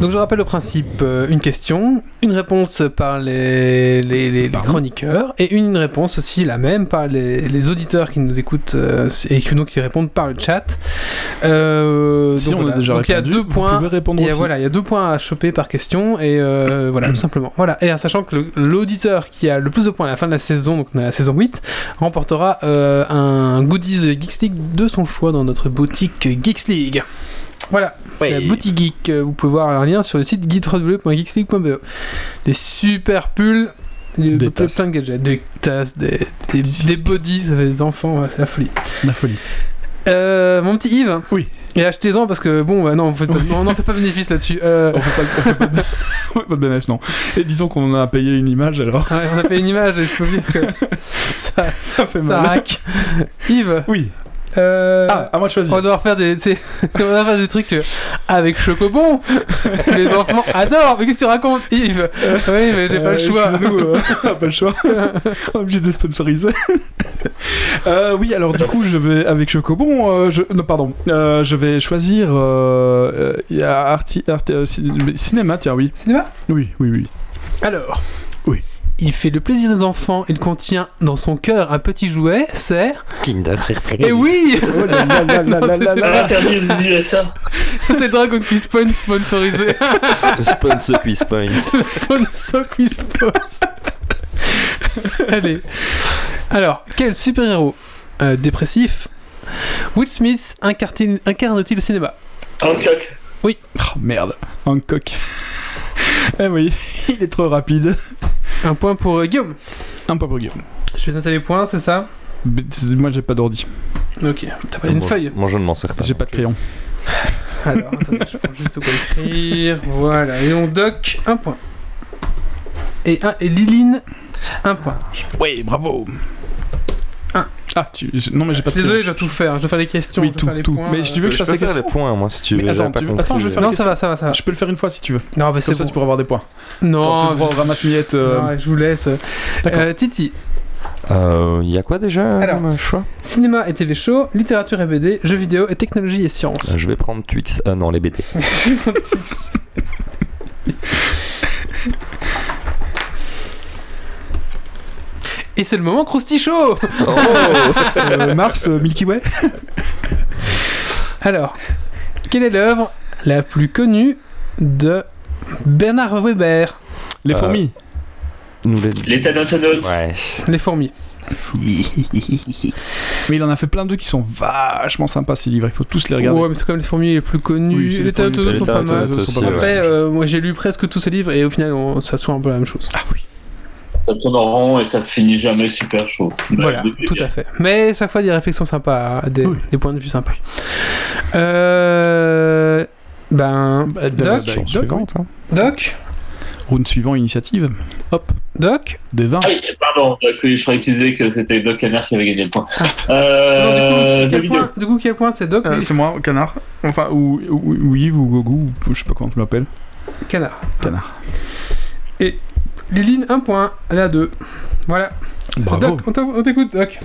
Donc je rappelle le principe, euh, une question, une réponse par les, les, les- les chroniqueurs, et une réponse aussi la même par les, les auditeurs qui nous écoutent euh, et qui, qui répondent par le chat. Euh, Si donc on voilà. a déjà Donc il y a deux points. répondre a, voilà, il y a deux points à choper par question et euh, voilà tout simplement. Voilà et en sachant que l'auditeur qui a le plus de points à la fin de la saison, donc dans la saison 8, remportera euh, un goodies Geeks League de son choix dans notre boutique Geeks League. Voilà, la boutique geek. euh, Vous pouvez voir un lien sur le site guide.www.geeksleague.be. Des super pulls. Des, Des plein tasses. de gadgets, des tasses, des, des, des bodies, ça fait des enfants, ouais, c'est la folie. La folie. Euh, mon petit Yves. Oui. Et achetez-en parce que bon, bah non, on n'en fait pas bénéfice là-dessus. Euh, On fait pas, on fait pas de, bénéfice, non. Et disons qu'on en a payé une image alors. ouais, on a fait une image et je peux vous dire que ça, Ça fait ça mal. hack. Yves. Oui. Euh, Ah, à moi de choisir. on va devoir faire des, on va faire des trucs euh, avec Chocobon. Les enfants adorent. Mais qu'est-ce que tu racontes, Yves? Oui, mais j'ai pas le Euh, choix. euh, pas le choix. on est obligé de sponsoriser. Euh, oui, alors du coup, je vais avec Chocobon. euh, je, non, pardon. Euh, je vais choisir. euh, euh, Il y a Arti, Arti- euh, cin- cinéma, tiens, oui. Cinéma? Oui, oui, oui. Alors. Il fait le plaisir des enfants. Il contient dans son cœur un petit jouet. C'est. Kinder Surprise. Et oui Oh là là là USA. C'est Dragon Quiz Point sponsorisé. Sponsor Quiz Points. Le sponsor Quiz Point. Allez. Alors, quel super-héros euh, dépressif Will Smith incarne- incarne-t-il au cinéma? Hancock. Oh merde, Hancock. eh oui, il est trop rapide. Un point pour euh, Guillaume. Un peu pour Guillaume. Je vais noter les points, c'est ça? Mais c'est- Moi j'ai pas d'ordi, Ok. T'as pas une Moi- feuille? Moi, je ne m'en sers pas. j'ai pas de crayon. Alors, attendez, je prends juste quoi écrire. Voilà. Et on doc un point. Et, un, et Liline, un point. Oui, bravo. Un. Ah, tu... je- non mais j'ai pas de Désolé, je dois tout faire. Je dois faire les questions, Oui, je dois tout, faire les tout. points. Mais si tu veux que je Je fasse peux les faire les questions points, moi, si tu Mais veux. attends, tu compris. attends, je vais faire Non, les ça va, ça va, ça va. Je peux le faire une fois si tu veux. Non, mais c'est Comme ça bon. tu pourras avoir des points. Non, au ramasse-miettes. euh, non, je vous laisse. D'accord. Euh, Titi, Euh, Il y a quoi déjà Alors. comme choix? cinéma et TV show, littérature et BD, jeux vidéo et technologie et sciences. Euh, Je vais prendre Twix. Ah non, les BD. Et c'est le moment Krusty Show euh, Mars, euh, Milky Way. Alors, quelle est l'œuvre la plus connue de Bernard Weber? Les Euh, fourmis. Nous les. Les Thanatonautes. Ouais. Les fourmis. Mais il en a fait plein d'eux qui sont vachement sympas ces livres. Il faut tous les regarder. Ouais, mais c'est quand même les fourmis les plus connues. Oui, les les fourmis Thanatonautes les sont pas mal. Sont pas. Après, euh, moi j'ai lu presque tous ces livres et au final, on- ça soit un peu la même chose. Ah oui. Ça tourne en rond et ça finit jamais super chaud. Voilà, tout à fait. Mais chaque fois, des réflexions sympas, des, Oui. des points de vue sympas. Euh. Ben. Bah, Doc, Doc, suivante, hein. Doc Round suivant, initiative. Hop, Doc des 20. Ah oui, pardon, je croyais que que c'était Doc Canard qui avait gagné le point. Non, Euh, du, coup, quel point, du coup, quel point c'est Doc Euh, c'est moi, Canard. Enfin, ou, ou, ou Yves ou Gogo, ou je sais pas comment tu l'appelles. Canard. Canard. Liline, un point. Elle a deux. Voilà. Bravo. Doc, on t'écoute, Doc.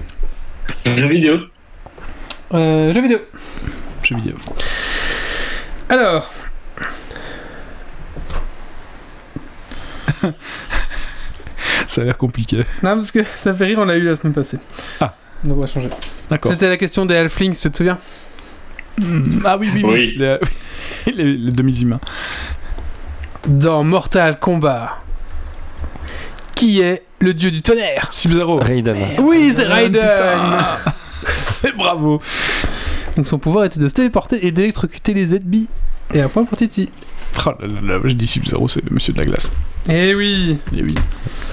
Jeux vidéo. Euh, jeux vidéo. Jeux vidéo. Alors. Ça a l'air compliqué. Non, parce que ça me fait rire, on l'a eu la semaine passée. Ah. Donc on va changer. D'accord. C'était la question des Halflings, tu te souviens? Hmm, Ah oui, oui, oui. Oui. Les, les- les demi-humains. Dans Mortal Kombat. Qui est le dieu du tonnerre Sub-Zero. Raiden. Oui, c'est Ah, Raiden putain. C'est bravo. Donc son pouvoir était de se téléporter et d'électrocuter les ennemis. Et un point pour Titi. Oh là là là, je dis Sub-Zero, c'est le monsieur de la glace. Eh oui Et oui.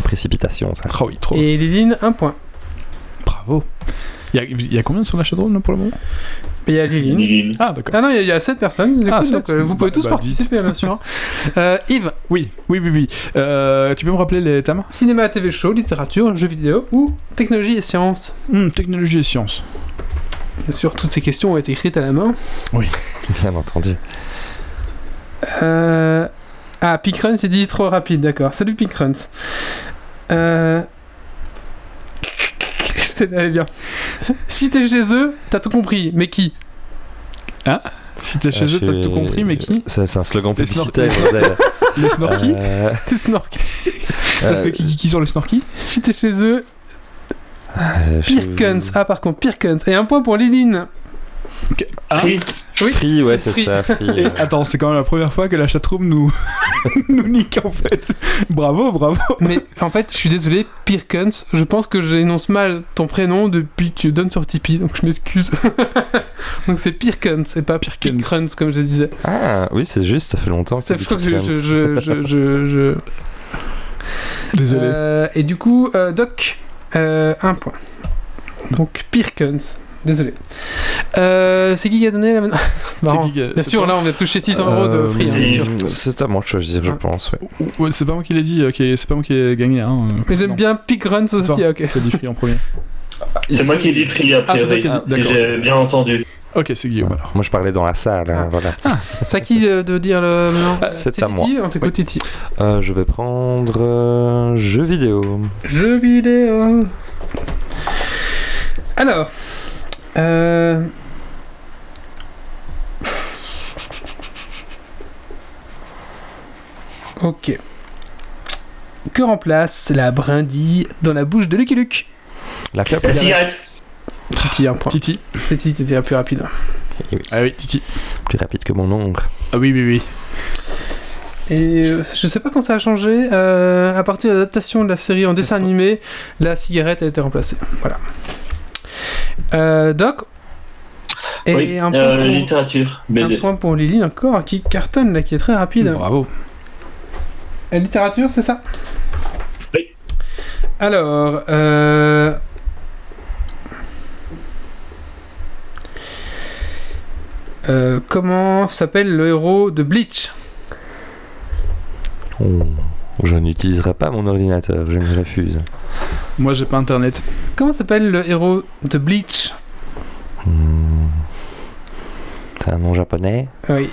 Précipitation, ça. Oh oui, trop. Et Liline, un point. Bravo. Il y, a, il y a combien sur la chatroom là, pour le moment? Il y a Liline. Ah, d'accord. Ah non, il y a- il y, a 7 personnes, Ah, donc, euh, vous pouvez Bah, tous bah, participer, bien sûr. Euh, Yves, Oui, oui, oui, oui. Euh, tu peux me rappeler les thèmes? Cinéma, TV show, littérature, jeux vidéo ou technologie et sciences Hmm, Technologie et sciences. Bien sûr, toutes ces questions ont été écrites à la main. Bien entendu. Euh... Ah, Pickrun s'est dit trop rapide, d'accord. Salut Pickrun. Euh... Allez bien. Si t'es chez eux, t'as tout compris. Mais qui? Hein? Si t'es chez eux, t'as tout compris, mais qui? C'est un slogan publicitaire. les snorkies? Euh... Les snorkies. Parce que qui, qui sont les snorkies? Si t'es chez eux. Euh, Pirkens. Ah, par contre, Pirkens. Et un point pour Liline. Ah. Free. Oui, free, ouais, c'est ça. Free, Attends, c'est quand même la première fois que la chatroom nous, nous nique en fait. Bravo, bravo. Mais en fait, je suis désolé, Pirkens, je pense que j'énonce mal ton prénom depuis que tu donnes sur Tipeee, donc je m'excuse. donc c'est Pirkens et pas Pirkens, comme je disais. Ah, oui, c'est juste, ça fait longtemps que c'est Je crois que je, je, je, je, Désolé. Euh, et du coup, euh, Doc, euh, un point. Donc Pirkens. Désolé. Euh, c'est qui qui a donné la C'est marrant. Qui a... Bien sûr, là, on vient de toucher 600 euros de free. Hein, c'est à moi de choisir, je pense. Ouais. ouais c'est pas moi qui l'ai dit, okay. c'est pas moi qui ai gagné. Hein. Mais j'aime bien Pick Runs aussi, ok. T'as dit free en premier. C'est moi qui ai dit free après. Ah, c'est toi qui J'ai bien entendu. Ok, c'est Guillaume alors. Moi je parlais dans la salle, hein, voilà. Ah, c'est à qui de, dire le. Ah, c'est à moi. On t'écoute, Titi. Euh, je vais prendre. Euh, jeux vidéo. Jeux vidéo. Alors. Euh... Ok. Que remplace la brindille dans la bouche de Lucky Luke La clope La cigarette. Titi, un point. Titi. Titi, t'étais plus rapide. Ah oui, Titi. Plus rapide que mon oncle. Ah oui, oui, oui. Et euh, je sais pas quand ça a changé. Euh, à partir de l'adaptation de la série en dessin animé, la cigarette a été remplacée. Voilà. Euh, Doc et oui, un point pour, littérature. Un point pour Lily encore, qui cartonne là, qui est très rapide. Bravo. La littérature, c'est ça Oui. Alors, euh... Euh, comment s'appelle le héros de Bleach? Oh, Je n'utiliserai pas mon ordinateur, je me refuse. Moi j'ai pas internet. Comment s'appelle le héros de Bleach? Hmm. C'est un nom japonais Oui.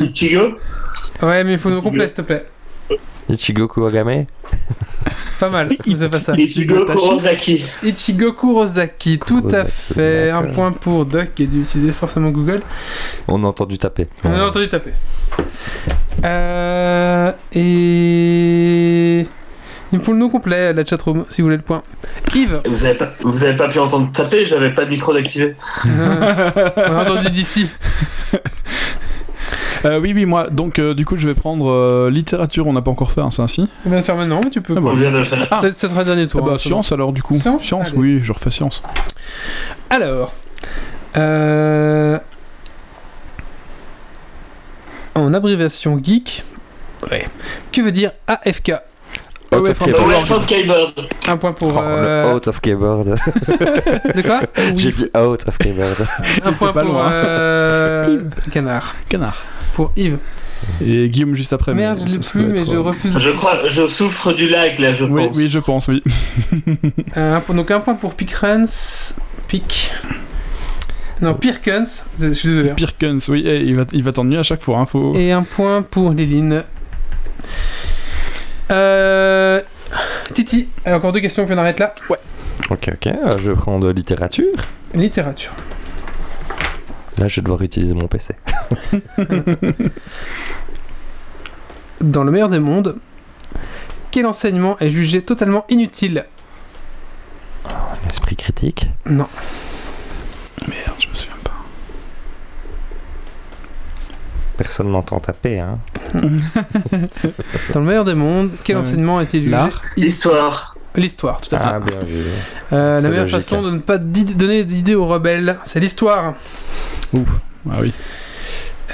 Ichigo? Ouais, mais il faut nous complet, s'il te plaît. Ichigo Kuwagame Pas mal, c'est pas ça. Ichigo Kurosaki. Ichigo Kurosaki, tout à fait. Un point pour Doc qui a dû utiliser forcément Google. On a entendu taper. On a entendu taper. Euh, et. Il me faut le nom complet, la chatroom, si vous voulez le point. Yves Vous avez pas, vous avez pas pu entendre taper, j'avais pas de micro d'activer. Euh, on a entendu d'ici. Euh, oui, oui, moi, donc euh, du coup, je vais prendre euh, littérature, on n'a pas encore fait, hein, c'est ainsi On va le faire maintenant, mais tu peux. Ah, on vient de le faire. Ah. Ça, ça, sera le dernier tour. Ah, bah, hein, science alors, du coup. Science, science oui, je refais science. Alors. Euh... En abréviation geek. Ouais. Que veut dire AFK Out of keyboard. Un point pour. Oh, euh... out of keyboard. De quoi? J'ai dit out of keyboard. Un point pour. loin. Euh... Canard. Canard. Pour Yves. Et Guillaume juste après. Merde, mais je l'ai ça, plus, mais être, je euh, refuse. Je crois, je souffre du lag là, je Oui, pense. oui, je pense, oui. Euh, un point- donc un point pour Pickrens. Pic. Non, Pirkens. Je suis désolé. Pirkens, oui, eh, il va, il va t'ennuyer à chaque fois. Hein, faut... Et un point pour Léline. Euh... Titi, encore deux questions, puis on arrête là. ok, ok. euh, Je vais prendre littérature. Littérature. Là, je vais devoir utiliser mon PC. Dans le meilleur des mondes, quel enseignement est jugé totalement inutile? L'esprit critique? Non. Merde, je me souviens pas. Personne n'entend taper, hein. Dans le meilleur des mondes, quel Ouais. enseignement est-il jugé L'histoire. L'histoire, tout à fait. Ah, bien vu. Euh, la meilleure logique. façon de ne pas donner d'idées aux rebelles, c'est l'histoire. Ah oui.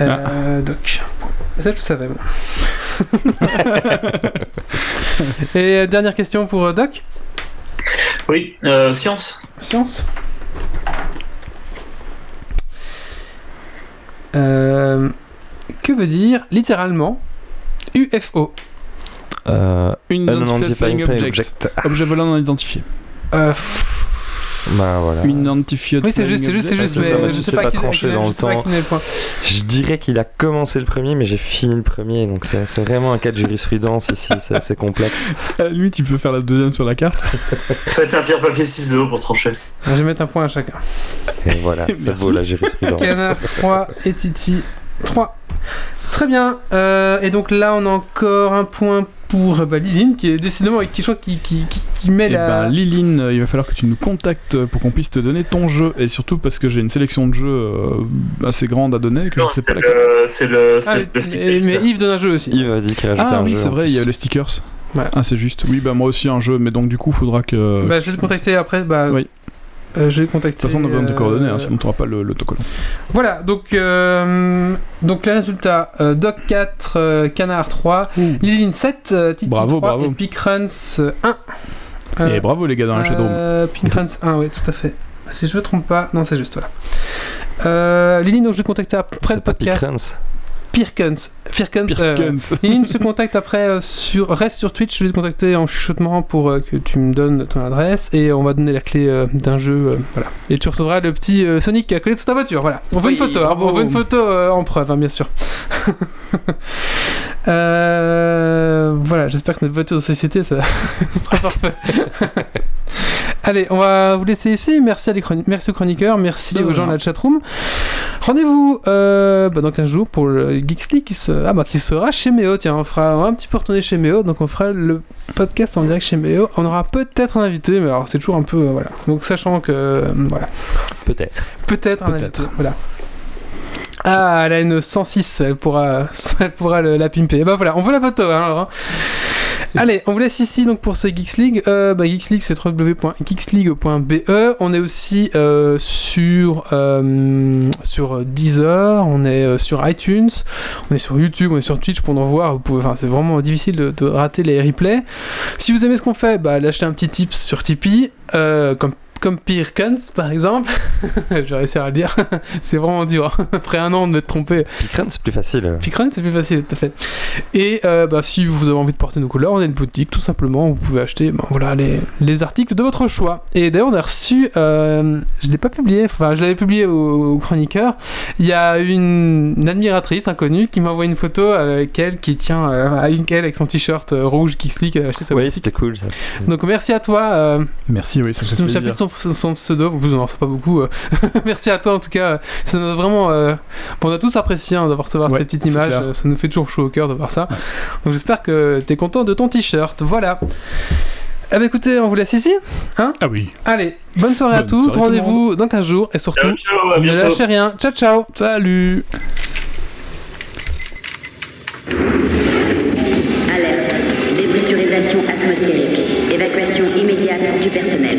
Euh, Doc. Ça, je le savais, moi. Et euh, dernière question pour euh, Doc? Oui, euh, science. Science? Euh, que veut dire littéralement UFO Unidentified Euh, Unidentified Flying Object. Object. Objet volant non identifié. Euh, pff, Bah voilà. Unidentified. Oui, c'est juste, c'est juste, c'est juste. Mais je sais pas, qui, tranché dans le temps. Je dirais qu'il a commencé le premier, mais j'ai fini le premier, donc c'est vraiment un cas de jurisprudence ici, c'est assez complexe. À la limite, tu peux faire la deuxième sur la carte. Faites un pierre papier ciseaux pour trancher. Je vais mettre un point à chacun. Et voilà, ça vaut la jurisprudence. Canard 3 et Titi 3. Très bien. Euh, et donc là, on a encore un point pour bah, Liline, qui est décidément avec qui, qui, qui, qui, met et la. Ben, Liline, il va falloir que tu nous contactes pour qu'on puisse te donner ton jeu. Et surtout parce que j'ai une sélection de jeux euh, assez grande à donner que non, je sais pas C'est le. Ah, le mais, Yves donne un jeu aussi. Yves a dit qu'il rajoutait ah, un oui, jeu. c'est vrai, il y a les stickers. Ah, c'est juste. Oui, bah moi aussi un jeu, mais donc du coup, faudra que. Bah, je vais te contacter après. Bah, oui. Euh, je vais contacter. De toute façon, on a besoin de coordonnées, hein, sinon tu n'auras pas l'autocollant. Voilà, donc, euh, donc les résultats euh, Doc 4, euh, Canard 3, Liline 7, Titi bravo, 3 bravo. et Picruns 1. Et bravo les gars dans la chatroom. Picruns 1, oui, tout à fait. Si je me trompe pas, non, c'est juste, voilà. Liline, donc je vais contacter après le podcast. Pirkens. Pirkens. Pirkens. Euh, Liline, je te contacte après euh, sur reste sur Twitch. Je vais te contacter en chuchotement pour euh, que tu me donnes ton adresse et on va donner la clé euh, d'un jeu. euh, voilà. Et tu recevras le petit euh, Sonic qui a collé sous ta voiture. Voilà. On veut Oui, une photo. hein. bravo. on veut une photo euh, en preuve, hein, bien sûr. Euh, voilà. J'espère que notre voiture de société, ça sera parfait. Allez, on va vous laisser ici. Merci, à les chroni- merci aux chroniqueurs, merci aux gens de la chatroom. Rendez-vous euh, bah, dans 15 jours pour le Geeks League qui, se... ah, bah, qui sera chez Méo. Tiens, on, fera... on va un petit peu retourner chez Méo. Donc on fera le podcast en direct chez Méo. On aura peut-être un invité, mais alors c'est toujours un peu. euh, voilà. Donc sachant que. voilà. Peut-être. Peut-être un invité. Voilà. Ah, elle a une 106, elle pourra, elle pourra le- la pimper. Et bah voilà, on veut la photo hein, alors. hein. Allez, on vous laisse ici donc pour ce Geeks League. Euh, bah, Geeks League, c'est www.geeksleague.be. On est aussi euh, sur, euh, sur Deezer, on est sur iTunes, on est sur YouTube, on est sur Twitch pour nous voir. Enfin, c'est vraiment difficile de, de rater les replays. Si vous aimez ce qu'on fait, bah, lâchez un petit tips sur Tipeee, comme comme Pirkens par exemple, j'ai réussi à le dire, c'est vraiment dur. hein. Après un an de m'être trompé, Picrun, c'est plus facile. Picrun c'est plus facile, tout à fait. Et euh, bah, si vous avez envie de porter nos couleurs, on a une boutique tout simplement, vous pouvez acheter ben, voilà, les, les articles de votre choix. Et d'ailleurs, on a reçu, euh, je ne l'ai pas publié, enfin je l'avais publié au, au chroniqueur, il y a une, une admiratrice inconnue qui m'a envoyé une photo avec elle qui tient euh, à une qu'elle avec son t-shirt euh, rouge a acheté sa Oui, c'était cool ça. Donc merci à toi. euh, Merci, oui, ça fait plaisir. Son, pseudo, en plus on n'en sait pas beaucoup. euh. Merci à toi en tout cas, ça nous a vraiment. euh, bon, on a tous apprécié hein, d'avoir recevoir Ouais, ces petites c'est images, clair. euh, ça nous fait toujours chaud au cœur de voir ça. Donc j'espère que t'es content de ton t-shirt, voilà. Eh ben écoutez, on vous laisse ici. Ah oui. Allez, bonne soirée à Bonne tous, tout le rendez-vous dans 15 jours et surtout, Ciao, ciao, à ne lâchez rien. Ciao ciao Salut Alerte. Dépressurisation atmosphérique. Évacuation immédiate du personnel.